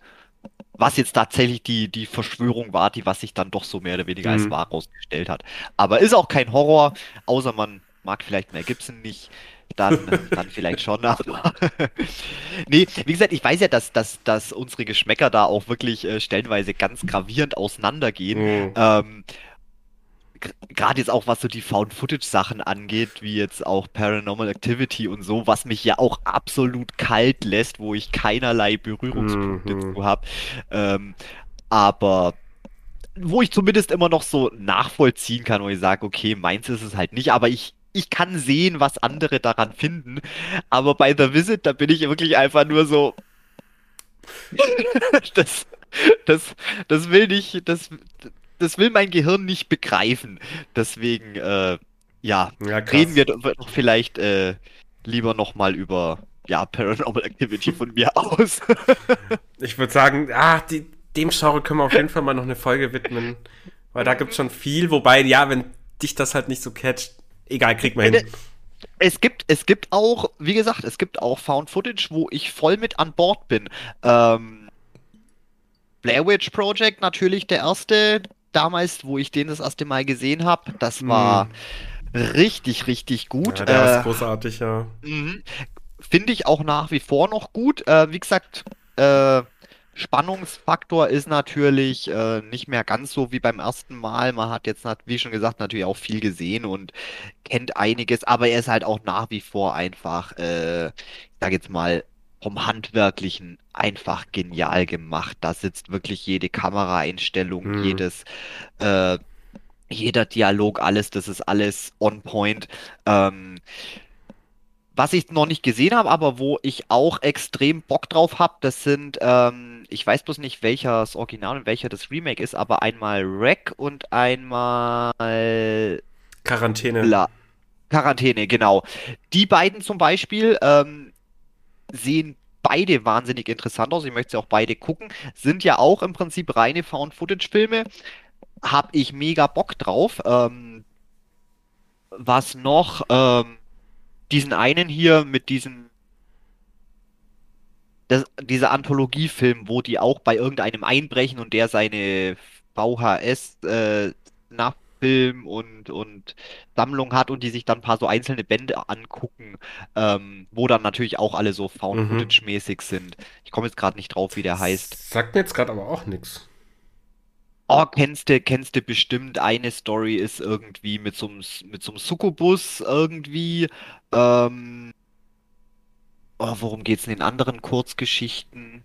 Was jetzt tatsächlich die, die Verschwörung war, die was sich dann doch so mehr oder weniger mhm. als wahr rausgestellt hat. Aber ist auch kein Horror, außer man mag vielleicht Mel Gibson nicht dann, dann vielleicht schon. Aber nee, wie gesagt, ich weiß ja, dass, dass, dass unsere Geschmäcker da auch wirklich äh, stellenweise ganz gravierend auseinandergehen. Mhm. Ähm, Gerade jetzt auch, was so die Found-Footage-Sachen angeht, wie jetzt auch Paranormal Activity und so, was mich ja auch absolut kalt lässt, wo ich keinerlei Berührungspunkte mhm. zu habe. Ähm, aber wo ich zumindest immer noch so nachvollziehen kann, wo ich sage, okay, meins ist es halt nicht, aber ich, ich kann sehen, was andere daran finden. Aber bei The Visit, da bin ich wirklich einfach nur so. das, das, das will nicht, das, das will mein Gehirn nicht begreifen. Deswegen, äh, ja, ja reden wir doch vielleicht äh, lieber nochmal über ja, Paranormal Activity von mir aus. ich würde sagen, ah, die, dem Genre können wir auf jeden Fall mal noch eine Folge widmen. Weil da gibt es schon viel, wobei, ja, wenn dich das halt nicht so catcht, Egal, kriegt man hin. Es gibt, es gibt auch, wie gesagt, es gibt auch Found Footage, wo ich voll mit an Bord bin. Ähm, Blair Witch Project natürlich der erste, damals, wo ich den das erste Mal gesehen habe. Das war hm. richtig, richtig gut. Ja, der äh, ist großartig, ja. Mhm. Finde ich auch nach wie vor noch gut. Äh, wie gesagt, äh, Spannungsfaktor ist natürlich äh, nicht mehr ganz so wie beim ersten Mal. Man hat jetzt, wie schon gesagt, natürlich auch viel gesehen und kennt einiges, aber er ist halt auch nach wie vor einfach, äh, ich sag jetzt mal, vom Handwerklichen einfach genial gemacht. Da sitzt wirklich jede Kameraeinstellung, mhm. jedes, äh, jeder Dialog, alles, das ist alles on point. Ähm, was ich noch nicht gesehen habe, aber wo ich auch extrem Bock drauf habe, das sind, ähm, ich weiß bloß nicht, welcher das Original und welcher das Remake ist, aber einmal Wreck und einmal Quarantäne. La Quarantäne, genau. Die beiden zum Beispiel ähm, sehen beide wahnsinnig interessant aus. Ich möchte sie auch beide gucken. Sind ja auch im Prinzip reine Found-Footage-Filme. Hab ich mega Bock drauf. Ähm, was noch? Ähm, diesen einen hier mit diesem das, dieser Anthologiefilm, wo die auch bei irgendeinem einbrechen und der seine VHS äh, Nachfilm und, und Sammlung hat und die sich dann ein paar so einzelne Bände angucken, ähm, wo dann natürlich auch alle so Found-Footage-mäßig mhm. sind. Ich komme jetzt gerade nicht drauf, wie der heißt. Sagt mir jetzt gerade aber auch nichts. Oh, kennst du, kennst du bestimmt, eine Story ist irgendwie mit so einem, mit so einem Succubus irgendwie. Ähm, oh, worum geht's in den anderen Kurzgeschichten?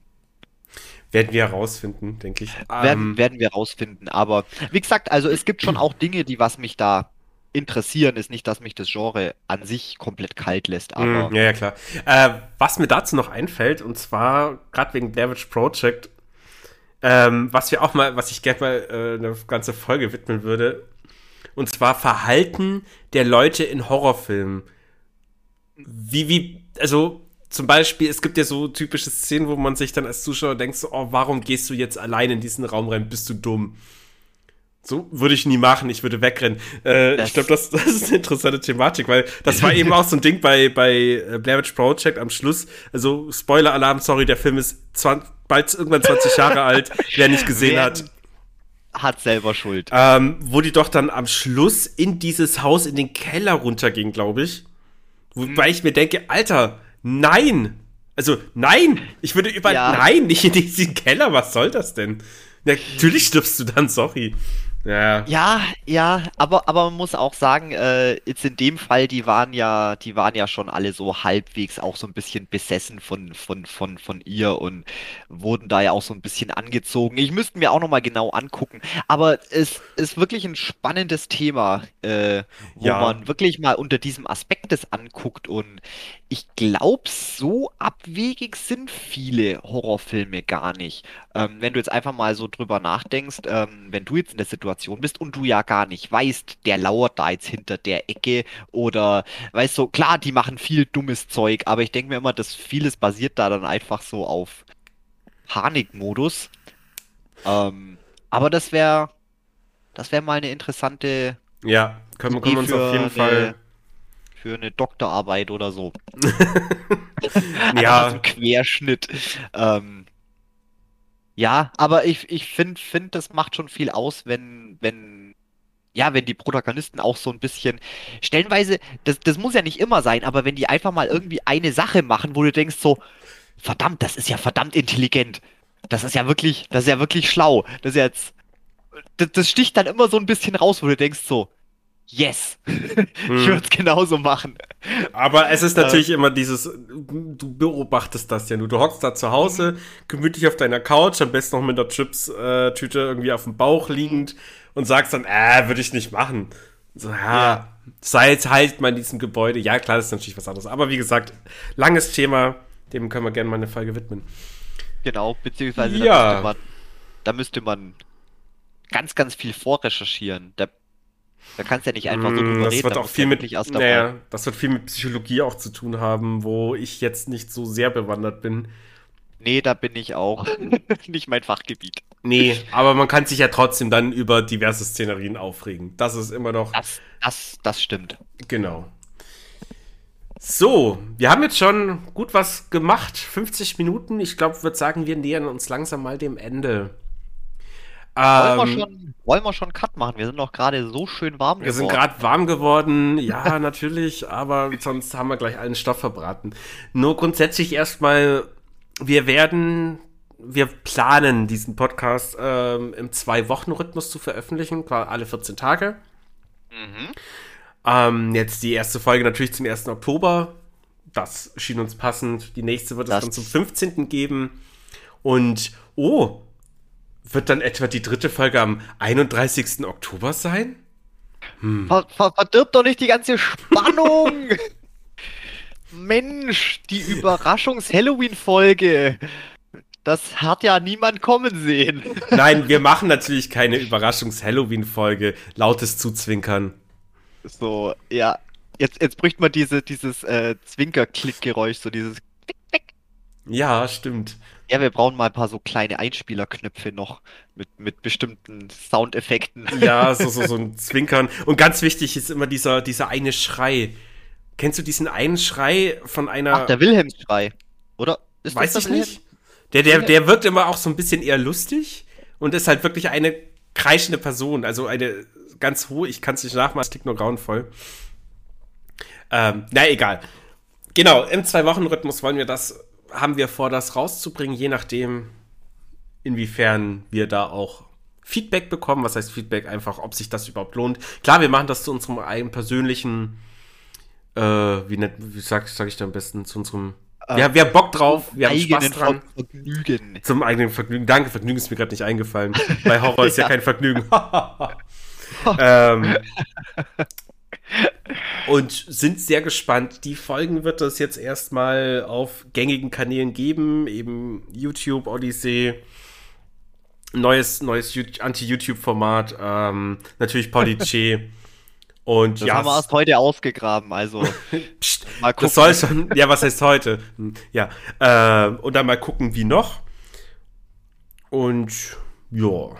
Werden wir herausfinden, denke ich. Werden, ähm, werden wir herausfinden. Aber wie gesagt, also es gibt schon auch Dinge, die was mich da interessieren, ist nicht, dass mich das Genre an sich komplett kalt lässt. Aber mm, ja, ja, klar. Äh, was mir dazu noch einfällt, und zwar gerade wegen Damage Project, ähm, was wir auch mal, was ich gerne mal äh, eine ganze Folge widmen würde. Und zwar Verhalten der Leute in Horrorfilmen. Wie, wie, also zum Beispiel, es gibt ja so typische Szenen, wo man sich dann als Zuschauer denkt, so, oh, warum gehst du jetzt allein in diesen Raum rein? Bist du dumm? So würde ich nie machen, ich würde wegrennen. Äh, ich glaube, das, das ist eine interessante Thematik, weil das war eben auch so ein Ding bei, bei äh, Blair Witch Project am Schluss. Also, Spoiler-Alarm, sorry, der Film ist 20, bald irgendwann 20 Jahre alt, wer nicht gesehen wer hat. Hat selber Schuld. Ähm, wo die doch dann am Schluss in dieses Haus in den Keller runterging, glaube ich. Wobei hm. ich mir denke, Alter, nein! Also, nein! Ich würde über. Ja. Nein, nicht in diesen Keller, was soll das denn? Natürlich stirbst du dann, sorry. Ja, ja, ja aber, aber man muss auch sagen, äh, jetzt in dem Fall, die waren ja, die waren ja schon alle so halbwegs auch so ein bisschen besessen von, von, von, von ihr und wurden da ja auch so ein bisschen angezogen. Ich müsste mir auch nochmal genau angucken. Aber es ist wirklich ein spannendes Thema, äh, wo ja. man wirklich mal unter diesem Aspekt das anguckt und ich glaube, so abwegig sind viele Horrorfilme gar nicht. Ähm, wenn du jetzt einfach mal so drüber nachdenkst, ähm, wenn du jetzt in der Situation bist und du ja gar nicht weißt, der lauert da jetzt hinter der Ecke oder weißt du, klar, die machen viel dummes Zeug, aber ich denke mir immer, dass vieles basiert da dann einfach so auf Panikmodus. Ähm, aber das wäre das wäre mal eine interessante Ja, können, können wir uns auf jeden eine, Fall. für eine Doktorarbeit oder so. Ja. So ein Querschnitt. Ähm, ja, aber ich, ich finde, find, das macht schon viel aus, wenn, wenn, ja, wenn die Protagonisten auch so ein bisschen, stellenweise, das, das muss ja nicht immer sein, aber wenn die einfach mal irgendwie eine Sache machen, wo du denkst so, verdammt, das ist ja verdammt intelligent. Das ist ja wirklich, das ist ja wirklich schlau. Das ist jetzt, das, das sticht dann immer so ein bisschen raus, wo du denkst so, yes, ich Hm. würde es genauso machen. Aber es ist natürlich immer dieses, du beobachtest das ja nur. Du hockst da zu Hause, gemütlich auf deiner Couch, am besten noch mit der Chips-Tüte irgendwie auf dem Bauch liegend und sagst dann, äh, würde ich nicht machen. So, ja, Ja. sei jetzt halt mal in diesem Gebäude. Ja, klar, das ist natürlich was anderes. Aber wie gesagt, langes Thema, dem können wir gerne mal eine Folge widmen. Genau, beziehungsweise Ja. da, müsste man, da müsste man ganz, ganz viel vorrecherchieren. Da, da kannst du ja nicht einfach so Mm, drüber das reden. wird auch viel mit, naja, das wird viel mit Psychologie auch zu tun haben, wo ich jetzt nicht so sehr bewandert bin. Nee, da bin ich auch nicht mein Fachgebiet. Nee, aber man kann sich ja trotzdem dann über diverse Szenerien aufregen. Das ist immer noch Das, das, das stimmt. genau. So, wir haben jetzt schon gut was gemacht. 50 Minuten. Ich glaube, würde sagen, wir nähern uns langsam mal dem Ende. Wollen, wir Ähm, schon, wollen wir schon Cut machen? Wir sind doch gerade so schön warm wir sind geworden. gerade warm geworden. Ja, natürlich, aber sonst haben wir gleich allen Stoff verbraten. Nur grundsätzlich erstmal, wir werden, wir planen diesen Podcast ähm, im Zwei-Wochen-Rhythmus zu veröffentlichen, quasi alle 14 Tage. Mhm. Ähm, jetzt die erste Folge natürlich zum 1. Oktober. Das schien uns passend. Die nächste wird es Das- dann zum 15. geben. Und, oh, wird dann etwa die dritte Folge am 31. Oktober sein? Ver, ver, verdirb doch nicht die ganze Spannung! Mensch, die Überraschungs-Halloween-Folge. Das hat ja niemand kommen sehen. Nein, wir machen natürlich keine Überraschungs-Halloween-Folge. Lautes Zuzwinkern. So, ja. Jetzt, jetzt bräuchte man diese, dieses äh, Zwinker-Klick-Geräusch, so dieses. Ja, stimmt. Ja, wir brauchen mal ein paar so kleine Einspielerknöpfe noch mit, mit bestimmten Soundeffekten. Ja, so, so, so ein Zwinkern. Und ganz wichtig ist immer dieser, dieser eine Schrei. Kennst du diesen einen Schrei von einer. Ach, der Wilhelmsschrei. Oder? Ist Weiß das ich nicht. Der, der, der wirkt immer auch so ein bisschen eher lustig und ist halt wirklich eine kreischende Person. Also eine ganz hohe, ich kann es nicht nachmachen, es klingt nur grauenvoll. Ähm, na egal. Genau, im Zwei-Wochen-Rhythmus wollen wir das, haben wir vor, das rauszubringen, je nachdem, inwiefern wir da auch Feedback bekommen. Was heißt Feedback? Einfach, ob sich das überhaupt lohnt. Klar, wir machen das zu unserem eigenen persönlichen, äh, wie, nennt, wie sag, sag ich da am besten, zu unserem, ja, wir haben Bock drauf, wir haben Spaß dran. Vergnügen. Zum eigenen Vergnügen. Danke, Vergnügen ist mir gerade nicht eingefallen. Bei Horror ist ja, Ja. kein Vergnügen. ähm, und sind sehr gespannt. Die Folgen wird es jetzt erstmal auf gängigen Kanälen geben, eben YouTube, Odyssey, neues, neues Anti-YouTube-Format, ähm, natürlich Polyche. Und Das ja, haben wir erst heute ausgegraben, also pst, mal gucken. das soll schon, ja, was heißt heute? Hm, Ja, äh, und dann mal gucken, wie noch. Und ja.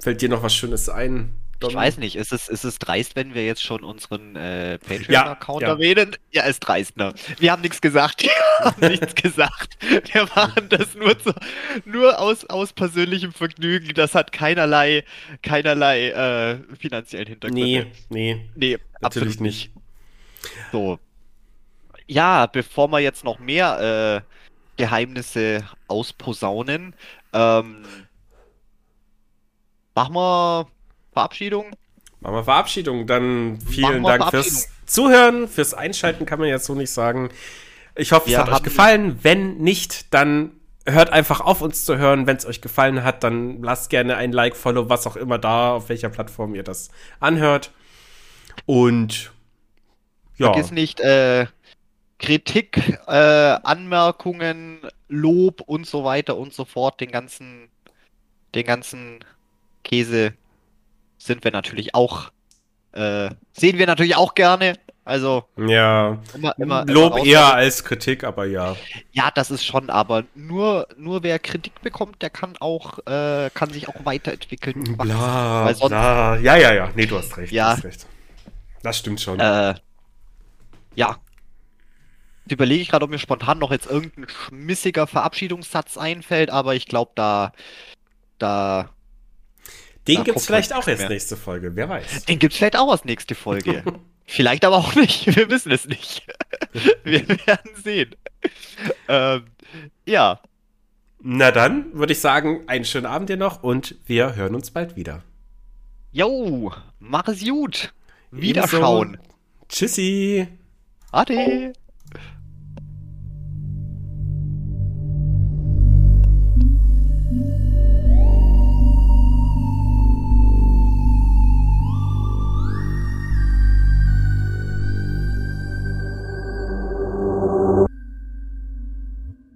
Fällt dir noch was Schönes ein? Ich weiß nicht, ist es, ist es dreist, wenn wir jetzt schon unseren äh, Ja, Patreon-Account ja. erwähnen? Ja, ist dreist, ne? Wir haben nichts gesagt. Wir haben nichts gesagt. Wir machen das nur, zu, nur aus, aus persönlichem Vergnügen. Das hat keinerlei, keinerlei äh, finanziellen Hintergrund. Nee, nee, nee natürlich absolut nicht. So. Ja, bevor wir jetzt noch mehr äh, Geheimnisse ausposaunen, ähm, machen wir Verabschiedung. Machen wir Verabschiedung. Dann vielen Dank fürs. Zuhören, fürs Einschalten kann man jetzt so nicht sagen. Ich hoffe, es Wir hat euch gefallen. Wenn nicht, dann hört einfach auf, uns zu hören. Wenn es euch gefallen hat, dann lasst gerne ein Like, Follow, was auch immer da, auf welcher Plattform ihr das anhört. Und ja, Vergiss nicht, äh, Kritik, äh, Anmerkungen, Lob und so weiter und so fort, den ganzen, den ganzen Käse sind wir natürlich auch, äh, sehen wir natürlich auch gerne. Also. Ja. Immer, immer, Lob immer eher als Kritik, aber ja. Ja, das ist schon, aber nur, nur wer Kritik bekommt, der kann auch, äh, kann sich auch weiterentwickeln. Bla, sonst, bla. Ja, ja, ja. Nee, du hast recht. Ja. Hast recht. Das stimmt schon. Äh, ja. Jetzt überlege ich gerade, ob mir spontan noch jetzt irgendein schmissiger Verabschiedungssatz einfällt, aber ich glaube, da, da den gibt es vielleicht auch als nächste Folge, wer weiß. Den gibt es vielleicht auch als nächste Folge. vielleicht aber auch nicht, wir wissen es nicht. wir werden sehen. Ähm, ja. Na dann würde ich sagen, einen schönen Abend dir noch und wir hören uns bald wieder. Jo, mach es gut. Wiederschauen. Ebenso. Tschüssi. Ade.